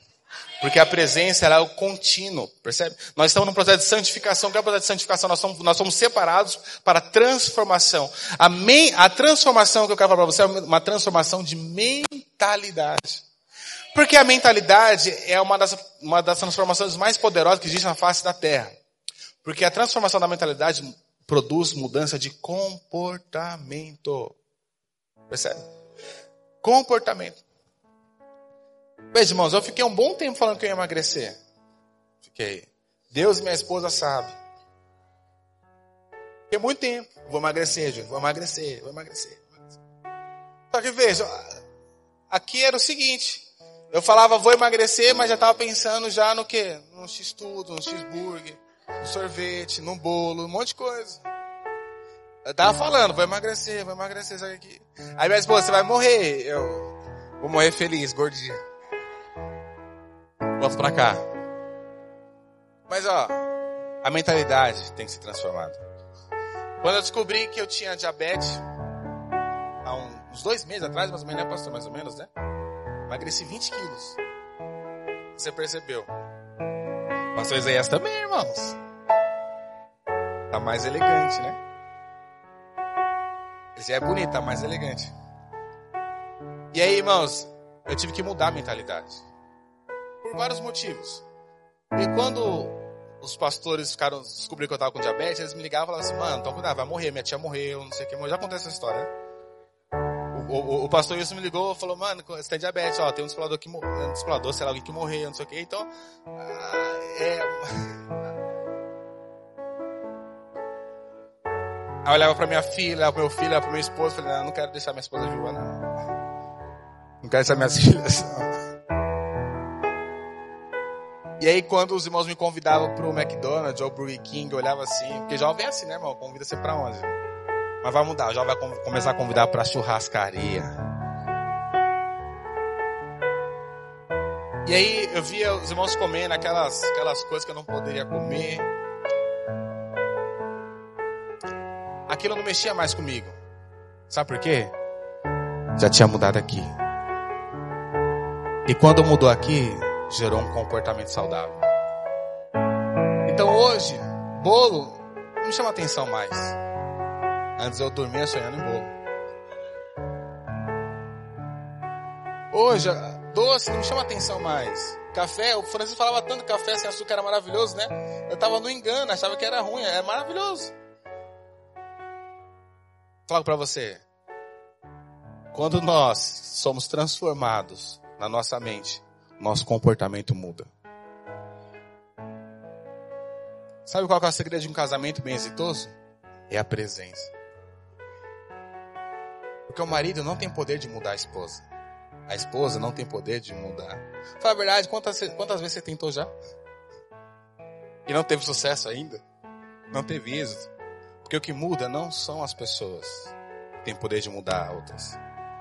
Porque a presença é o contínuo, percebe? Nós estamos num processo de santificação. O que é o processo de santificação? Nós somos, nós somos separados para transformação. A, me, a transformação que eu quero falar para você é uma transformação de mentalidade. Porque a mentalidade é uma das, uma das transformações mais poderosas que existe na face da Terra. Porque a transformação da mentalidade produz mudança de comportamento. Percebe? Comportamento. Veja, irmãos, eu fiquei um bom tempo falando que eu ia emagrecer. Fiquei. Deus e minha esposa sabem. Fiquei muito tempo. Vou emagrecer, gente. Vou emagrecer, vou emagrecer. Só que veja, aqui era o seguinte. Eu falava, vou emagrecer, mas já estava pensando já no quê? No x-tudo, no x-burger, no sorvete, no bolo, um monte de coisa. Eu tava falando, vou emagrecer, vou emagrecer, sabe aqui. Aí minha esposa, você vai morrer. Eu vou morrer feliz, gordinha. Volto para cá. Mas ó, a mentalidade tem que ser transformada. Quando eu descobri que eu tinha diabetes, há uns dois meses atrás, mais ou menos, né, pastor? Mais ou menos, né? Emagreci 20 quilos. Você percebeu? Pastor Isaías também, irmãos. Tá mais elegante, né? Ele já é bonito, tá mais elegante. E aí, irmãos, eu tive que mudar a mentalidade por vários motivos. E quando os pastores ficaram, descobriram que eu estava com diabetes, eles me ligavam e falavam assim, mano, então cuidado, vai morrer, minha tia morreu, não sei o que, já acontece essa história, né? O, o, pastor Wilson me ligou e falou, mano, você tem diabetes, ó, tem um discipulador que um discipulador, sei lá, alguém que morreu, não sei o que, então, ah, é... Aí eu olhava pra minha filha, olhava pro meu filho, olhava pro meu esposo, falei, não, não quero deixar minha esposa viúva, não. Não quero deixar minhas filhas, não. E aí, quando os irmãos me convidavam pro McDonald's ou Burger King, eu olhava assim, porque jovem é assim, né, irmão? Convida você pra onde? Mas vai mudar, já vai começar a convidar pra churrascaria. E aí, eu via os irmãos comendo aquelas, aquelas coisas que eu não poderia comer. Aquilo não mexia mais comigo. Sabe por quê? Já tinha mudado aqui. E quando mudou aqui, gerou um comportamento saudável. Então hoje, bolo não chama atenção mais. Antes eu dormia sonhando em bolo. Hoje, doce não me chama atenção mais. Café, o Francisco falava tanto que café sem açúcar era maravilhoso, né? Eu estava no engano, achava que era ruim, é maravilhoso. Falo para você. Quando nós somos transformados na nossa mente, nosso comportamento muda. Sabe qual é o segredo de um casamento bem exitoso? É a presença. Porque o marido não tem poder de mudar a esposa. A esposa não tem poder de mudar. Fala a verdade, quantas, quantas vezes você tentou já? E não teve sucesso ainda? Não teve êxito? Porque o que muda não são as pessoas que têm poder de mudar outras.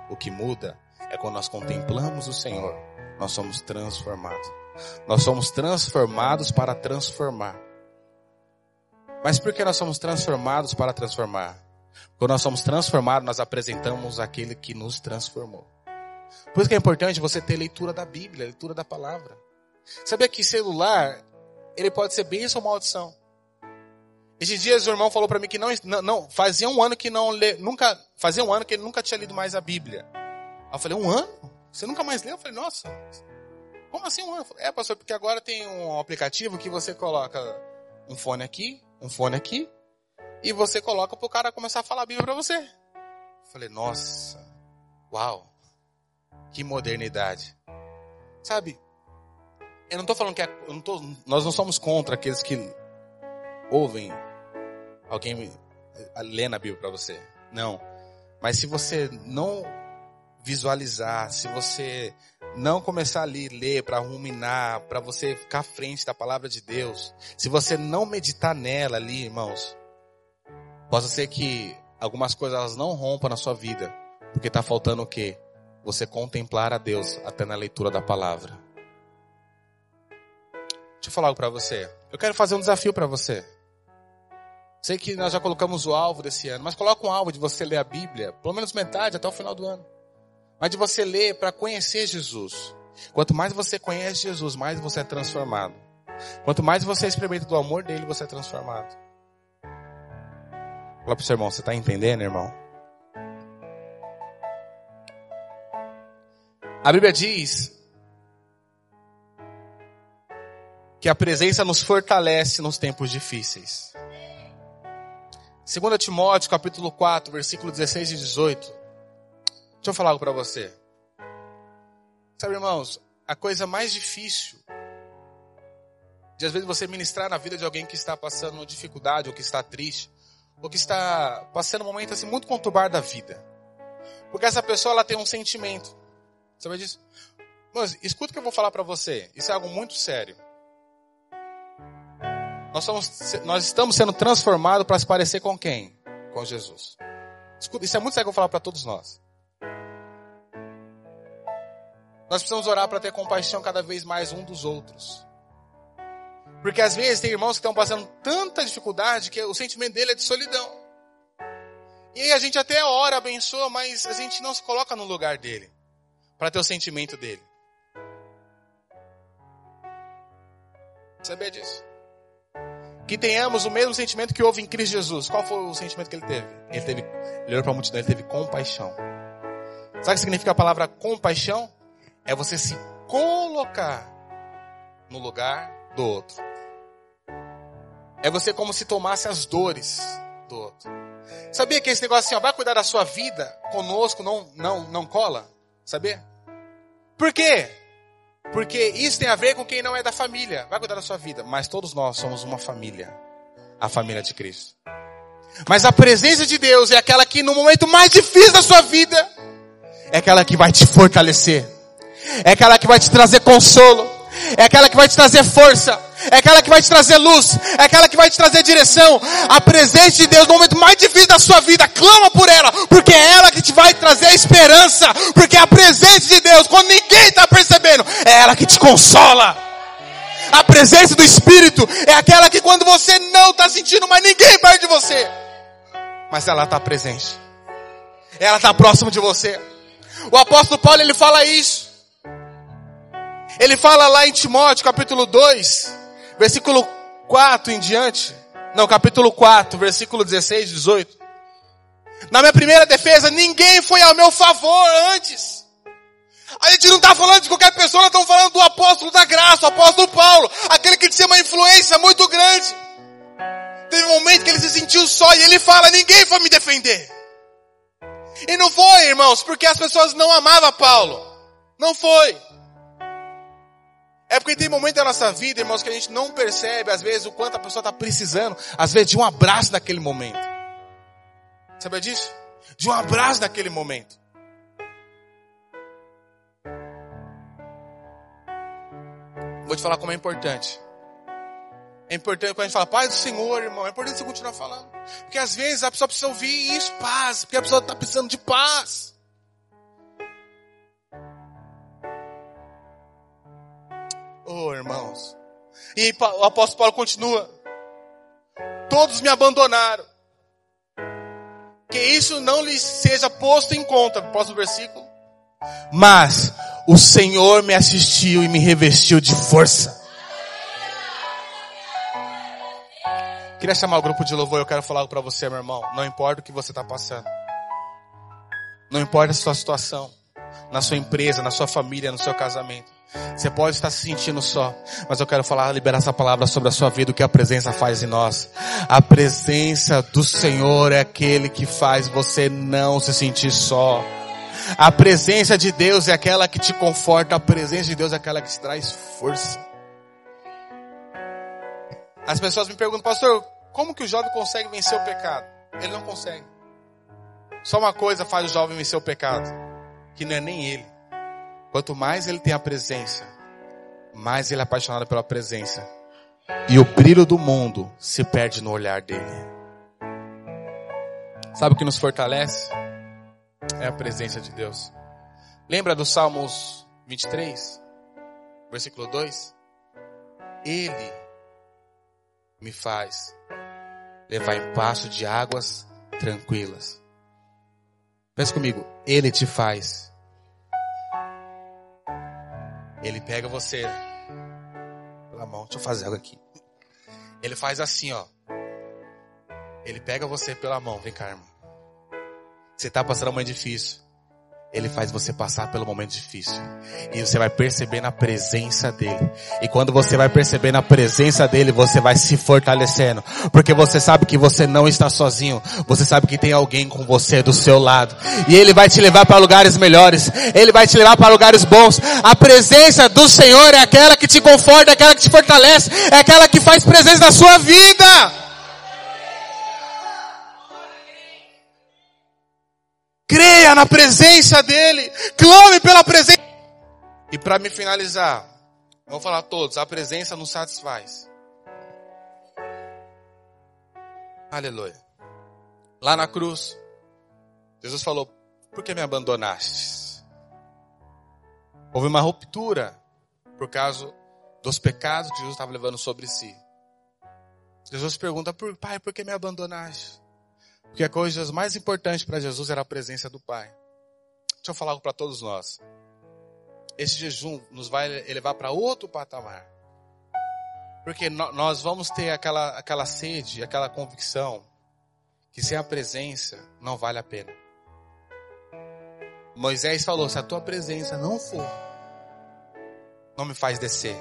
O que muda é quando nós contemplamos o Senhor, nós somos transformados. Nós somos transformados para transformar. Mas por que nós somos transformados para transformar? Quando nós somos transformados, nós apresentamos aquele que nos transformou. Por isso que é importante você ter leitura da Bíblia, leitura da palavra. Sabia que celular, ele pode ser bênção ou maldição. Esses dias o irmão falou para mim que não, não, fazia um ano que não lê, nunca, fazia um ano que ele nunca tinha lido mais a Bíblia. Aí eu falei, um ano? Você nunca mais leu? Eu falei, nossa, como assim um ano? Falei, é, pastor, porque agora tem um aplicativo que você coloca um fone aqui, um fone aqui, e você coloca pro cara começar a falar a Bíblia para você. Eu falei, nossa, uau. Que modernidade. Sabe? Eu não estou falando que é, não tô, nós não somos contra aqueles que ouvem alguém lendo a Bíblia para você. Não. Mas se você não visualizar, se você não começar a ler para ruminar, para você ficar à frente da palavra de Deus, se você não meditar nela ali, irmãos, possa ser que algumas coisas elas não rompam na sua vida, porque está faltando o quê? você contemplar a Deus até na leitura da palavra. Deixa eu falar algo para você. Eu quero fazer um desafio para você. Sei que nós já colocamos o alvo desse ano, mas coloca um alvo de você ler a Bíblia, pelo menos metade até o final do ano. Mas de você ler para conhecer Jesus. Quanto mais você conhece Jesus, mais você é transformado. Quanto mais você experimenta do amor dele, você é transformado. Fala pro seu irmão, você está entendendo, irmão? A Bíblia diz que a presença nos fortalece nos tempos difíceis. 2 Timóteo capítulo 4, versículo 16 e 18. Deixa eu falar algo para você. Sabe, irmãos, a coisa mais difícil de às vezes você ministrar na vida de alguém que está passando dificuldade, ou que está triste, ou que está passando um momento assim muito conturbado da vida. Porque essa pessoa ela tem um sentimento. Sabe disso? Mas escuta o que eu vou falar para você. Isso é algo muito sério. Nós, somos, nós estamos sendo transformados para se parecer com quem? Com Jesus. Escuta, isso é muito sério que eu vou falar para todos nós. Nós precisamos orar para ter compaixão cada vez mais um dos outros. Porque às vezes tem irmãos que estão passando tanta dificuldade que o sentimento dele é de solidão. E aí a gente até ora, abençoa, mas a gente não se coloca no lugar dele para ter o sentimento dele. Sabia disso? Que tenhamos o mesmo sentimento que houve em Cristo Jesus. Qual foi o sentimento que ele teve? Ele teve, ele olhou para a multidão, ele teve compaixão. Sabe o que significa a palavra compaixão? É você se colocar no lugar do outro. É você como se tomasse as dores do outro. Sabia que esse negócio assim, ó, vai cuidar da sua vida conosco, não, não, não cola? Saber? Por quê? Porque isso tem a ver com quem não é da família. Vai cuidar da sua vida. Mas todos nós somos uma família. A família de Cristo. Mas a presença de Deus é aquela que no momento mais difícil da sua vida, é aquela que vai te fortalecer. É aquela que vai te trazer consolo. É aquela que vai te trazer força é aquela que vai te trazer luz, é aquela que vai te trazer direção. A presença de Deus no momento mais difícil da sua vida, clama por ela, porque é ela que te vai trazer esperança, porque a presença de Deus, quando ninguém está percebendo, é ela que te consola. A presença do Espírito é aquela que quando você não está sentindo mais ninguém perto de você, mas ela está presente. Ela está próximo de você. O apóstolo Paulo ele fala isso. Ele fala lá em Timóteo, capítulo 2, versículo 4 em diante. Não, capítulo 4, versículo 16 e 18. Na minha primeira defesa, ninguém foi ao meu favor antes. A gente não está falando de qualquer pessoa, nós estamos falando do apóstolo da graça, o apóstolo Paulo, aquele que tinha uma influência muito grande. Teve um momento que ele se sentiu só e ele fala: ninguém foi me defender. E não foi, irmãos, porque as pessoas não amavam Paulo. Não foi. É porque tem momento da nossa vida, irmãos, que a gente não percebe, às vezes, o quanto a pessoa está precisando, às vezes, de um abraço naquele momento. Sabia disso? De um abraço naquele momento. Vou te falar como é importante. É importante quando a gente fala, paz do Senhor, irmão, é importante você continuar falando. Porque às vezes a pessoa precisa ouvir isso, paz, porque a pessoa está precisando de paz. Oh, irmãos. E o apóstolo Paulo continua. Todos me abandonaram. Que isso não lhes seja posto em conta. Próximo versículo. Mas o Senhor me assistiu e me revestiu de força. Queria chamar o grupo de louvor, eu quero falar algo para você, meu irmão. Não importa o que você está passando. Não importa a sua situação. Na sua empresa, na sua família, no seu casamento. Você pode estar se sentindo só, mas eu quero falar, liberar essa palavra sobre a sua vida, o que a presença faz em nós. A presença do Senhor é aquele que faz você não se sentir só. A presença de Deus é aquela que te conforta, a presença de Deus é aquela que te traz força. As pessoas me perguntam, pastor, como que o jovem consegue vencer o pecado? Ele não consegue. Só uma coisa faz o jovem vencer o pecado, que não é nem ele. Quanto mais ele tem a presença, mais ele é apaixonado pela presença. E o brilho do mundo se perde no olhar dele. Sabe o que nos fortalece? é a presença de Deus. Lembra do Salmos 23, versículo 2? Ele me faz levar em passo de águas tranquilas. Pensa comigo, Ele te faz. Ele pega você pela mão, deixa eu fazer algo aqui. Ele faz assim, ó. Ele pega você pela mão, vem cá, irmão. Você está passando um momento difícil. Ele faz você passar pelo momento difícil. E você vai perceber na presença dele. E quando você vai perceber na presença dele, você vai se fortalecendo. Porque você sabe que você não está sozinho. Você sabe que tem alguém com você do seu lado. E ele vai te levar para lugares melhores. Ele vai te levar para lugares bons. A presença do Senhor é aquela que te conforta, é aquela que te fortalece, é aquela que faz presença na sua vida. Creia na presença dele. Clame pela presença. E para me finalizar, vou falar a todos, a presença nos satisfaz. Aleluia. Lá na cruz, Jesus falou: Por que me abandonaste? Houve uma ruptura por causa dos pecados que Jesus estava levando sobre si. Jesus pergunta: Pai, por que me abandonaste? Porque a coisa mais importante para Jesus era a presença do Pai. Deixa eu falar algo para todos nós. Esse jejum nos vai elevar para outro patamar. Porque nós vamos ter aquela, aquela sede, aquela convicção que sem a presença não vale a pena. Moisés falou: se a tua presença não for, não me faz descer.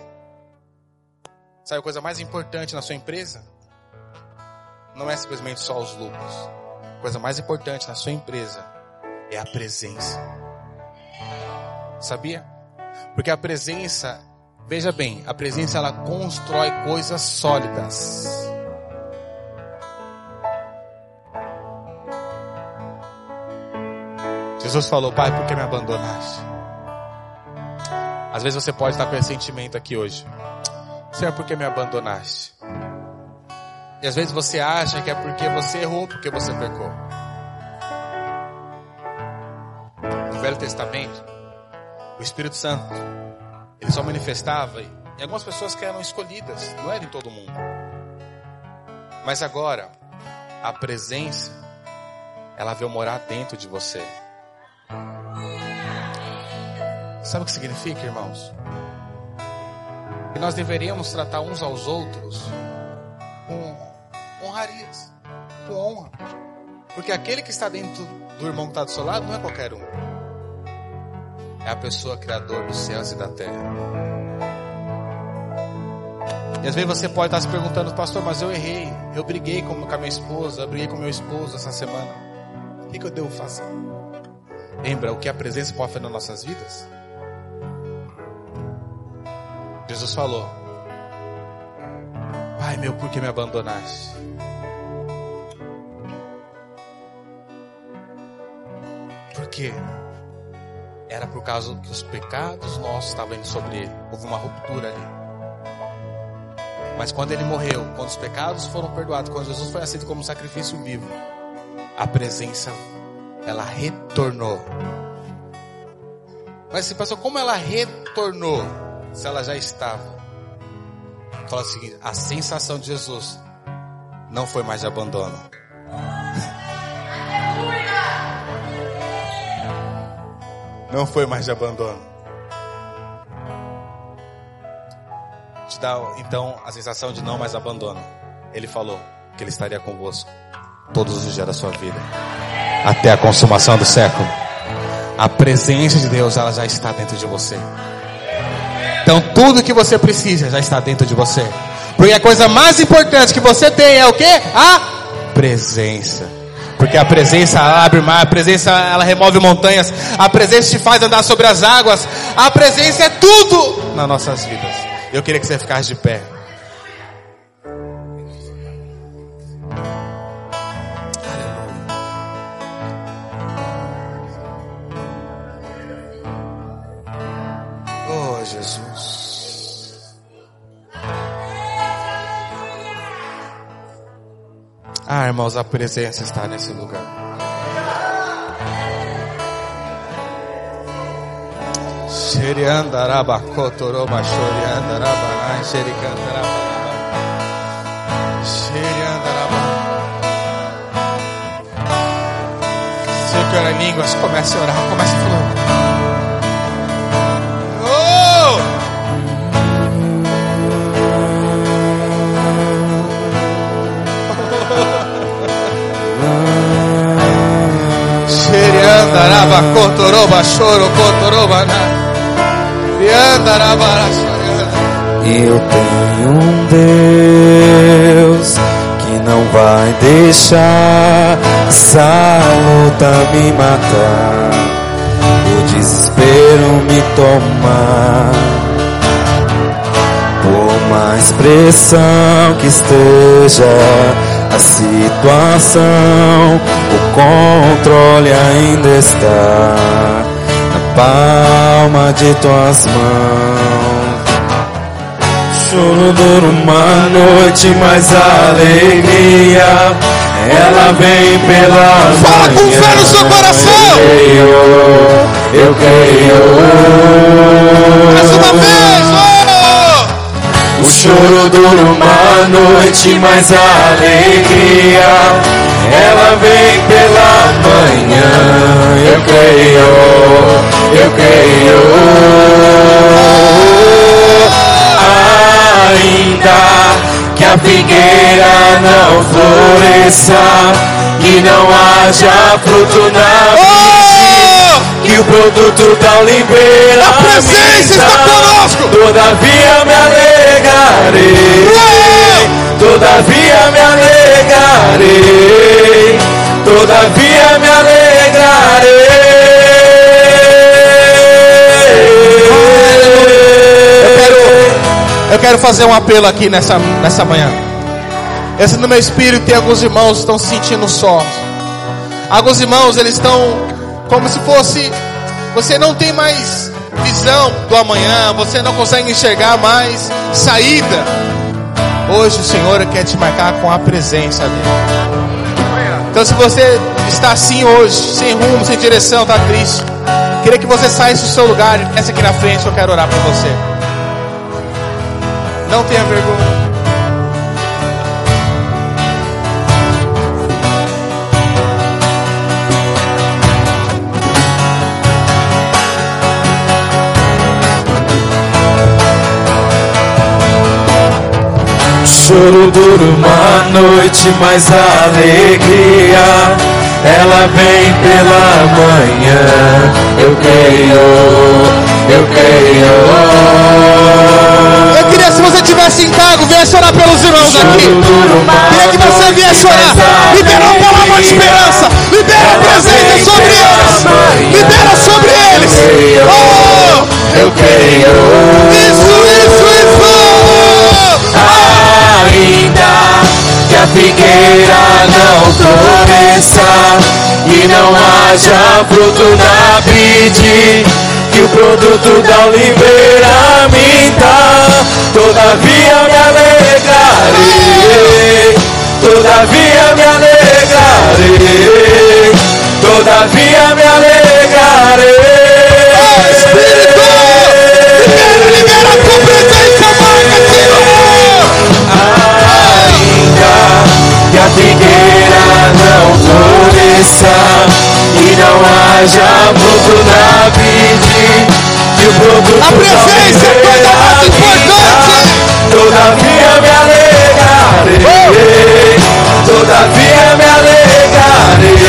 Sabe a coisa mais importante na sua empresa? Não é simplesmente só os lucros coisa mais importante na sua empresa é a presença. Sabia? Porque a presença, veja bem, a presença ela constrói coisas sólidas. Jesus falou, Pai, por que me abandonaste? Às vezes você pode estar com esse sentimento aqui hoje. Senhor, por que me abandonaste? E às vezes você acha que é porque você errou, porque você pecou. No Velho Testamento, o Espírito Santo, ele só manifestava em algumas pessoas que eram escolhidas, não era em todo mundo. Mas agora, a presença, ela veio morar dentro de você. Sabe o que significa, irmãos? Que nós deveríamos tratar uns aos outros honra. Porque aquele que está dentro do irmão que está do seu lado não é qualquer um. É a pessoa criador dos céus e da terra. E às vezes você pode estar se perguntando, pastor, mas eu errei. Eu briguei com, a minha esposa, eu briguei com meu esposo essa semana. O que, eu devo fazer? Lembra o que a presença pode fazer nas nossas vidas? Jesus falou: Pai meu, por que me abandonaste? Quê? Era por causa que os pecados nossos estavam indo sobre ele. Houve uma ruptura ali. Mas quando ele morreu, quando os pecados foram perdoados, quando Jesus foi aceito como sacrifício vivo, a presença ela retornou. Mas se passou como ela retornou, se ela já estava. Fala o seguinte: a sensação de Jesus não foi mais de abandono. Não foi mais de abandono. Te dá então a sensação de não mais abandono. Ele falou que ele estaria convosco todos os dias da sua vida, até a consumação do século. A presença de Deus ela já está dentro de você. Então tudo que você precisa já está dentro de você. Porque a coisa mais importante que você tem é o que? A presença. Porque a presença abre mar, a presença ela remove montanhas, a presença te faz andar sobre as águas, a presença é tudo nas nossas vidas. Eu queria que você ficasse de pé. Irmãos, a presença está nesse lugar. Xeriandaraba, cotoroba, xoriandaraba, que ora em línguas, comece a orar, comece a falar. Xeriandaraba, cotoroba, choro, cotoroba, na. Xeriandaraba, xoriandaraba. Eu tenho um Deus que não vai deixar essa luta me matar, o desespero me tomar. Por mais pressão que esteja a situação, o controle ainda está na palma de tuas mãos. Choro dura uma noite, mas a alegria ela vem pela Fala com fé no seu coração. Eu creio, eu creio. Mais uma vez! Oh! O choro dura uma noite, mas a alegria ela vem pela manhã. Eu creio, eu creio. Ainda que a figueira não floresça, que não haja fruto na! Que o produto não libera A presença está conosco. Todavia me alegarei Todavia me alegarei Todavia me alegarei Eu quero fazer um apelo aqui nessa, nessa manhã. Esse no meu espírito tem alguns irmãos que estão se sentindo sós. Alguns irmãos, eles estão como se fosse. Você não tem mais visão do amanhã, você não consegue enxergar mais saída. Hoje o Senhor quer te marcar com a presença dele. Então, se você está assim hoje, sem rumo, sem direção, está triste, queria que você saísse do seu lugar e viesse aqui na frente. Eu quero orar por você. Não tenha vergonha. Choro dura uma noite, mas a alegria ela vem pela manhã. Eu creio, eu creio. Eu queria, se você tivesse em cargo, viesse orar pelos irmãos aqui. Queria que você viesse orar. Libera uma palavra de esperança. Libera a presença sobre eles. Libera sobre eles. Oh! Eu creio. Isso, isso, isso. Figueira não floresça e não haja fruto na vide, que o produto da oliveira minta, todavia me alegrarei, todavia me alegrarei, todavia me alegrarei. Figueira não floresça e não haja fruto na vide, que o produto A presença é a coisa mais importante. Todavia me alegrarei, todavia me alegrarei,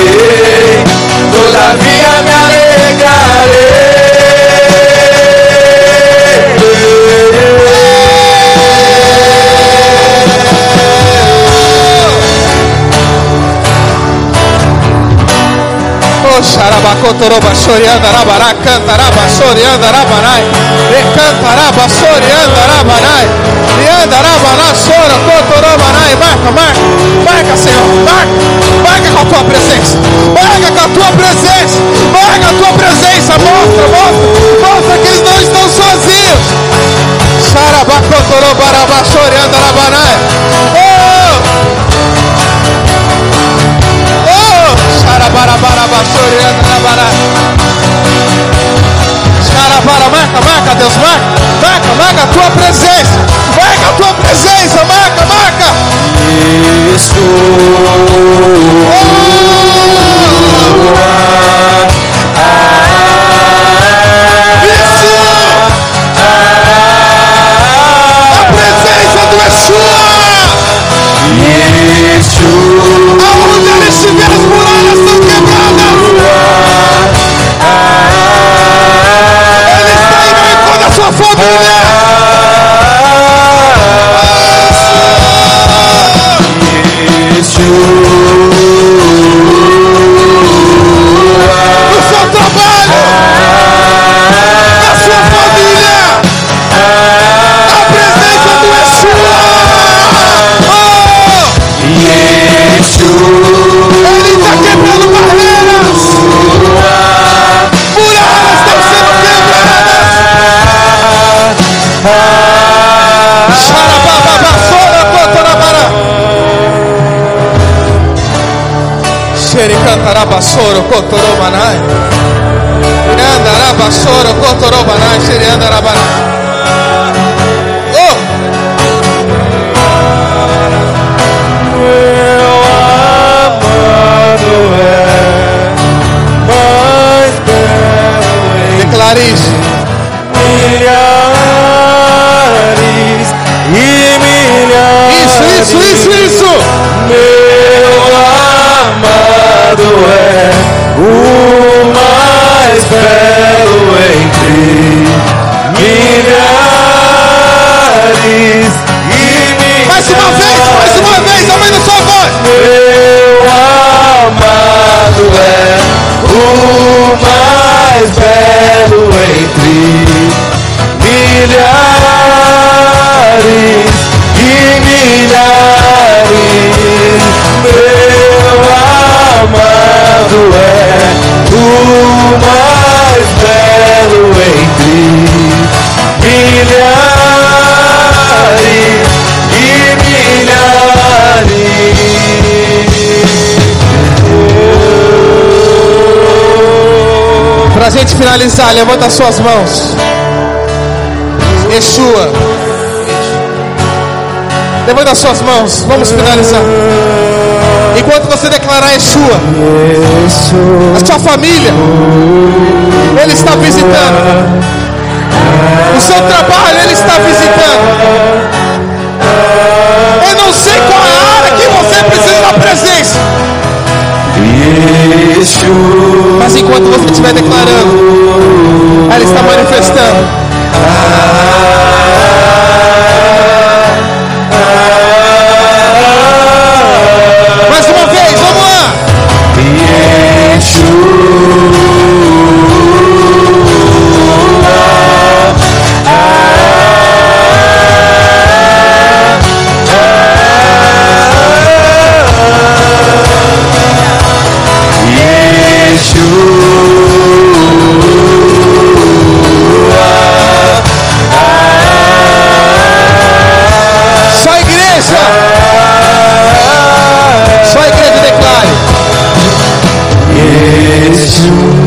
todavia me Oh, xarabacotoroba, xorianda, rabará, cantaraba, xorianda, rabarai, recantaraba, xorianda, rabarai, rianda, rabará, xora, cotorobarai, marca, marca, marca, Senhor, marca, marca com a tua presença, marca com a tua presença, marca a tua presença, mostra, mostra, mostra que eles não estão sozinhos. Xarabacotoroba, rabá, xorianda, rabarai! Oh, Isso! Xericantaraba, soro, cotorobanai. Andaraba, soro, cotorobanai, xeriandarabanai. Oh! É Declare isso. É o mais belo entre milhares milhares. Pra gente finalizar, levanta suas mãos. Yeshua. Levanta suas mãos. Vamos finalizar. Enquanto você declarar Yeshua, a sua família, Ele está visitando. O seu trabalho, Ele está visitando. Eu não sei qual é a área que você precisa da presença. Mas enquanto você estiver declarando, ela está manifestando. Mais uma vez, vamos lá. Yeshua. Só a igreja. Só a igreja declare. Yeshua.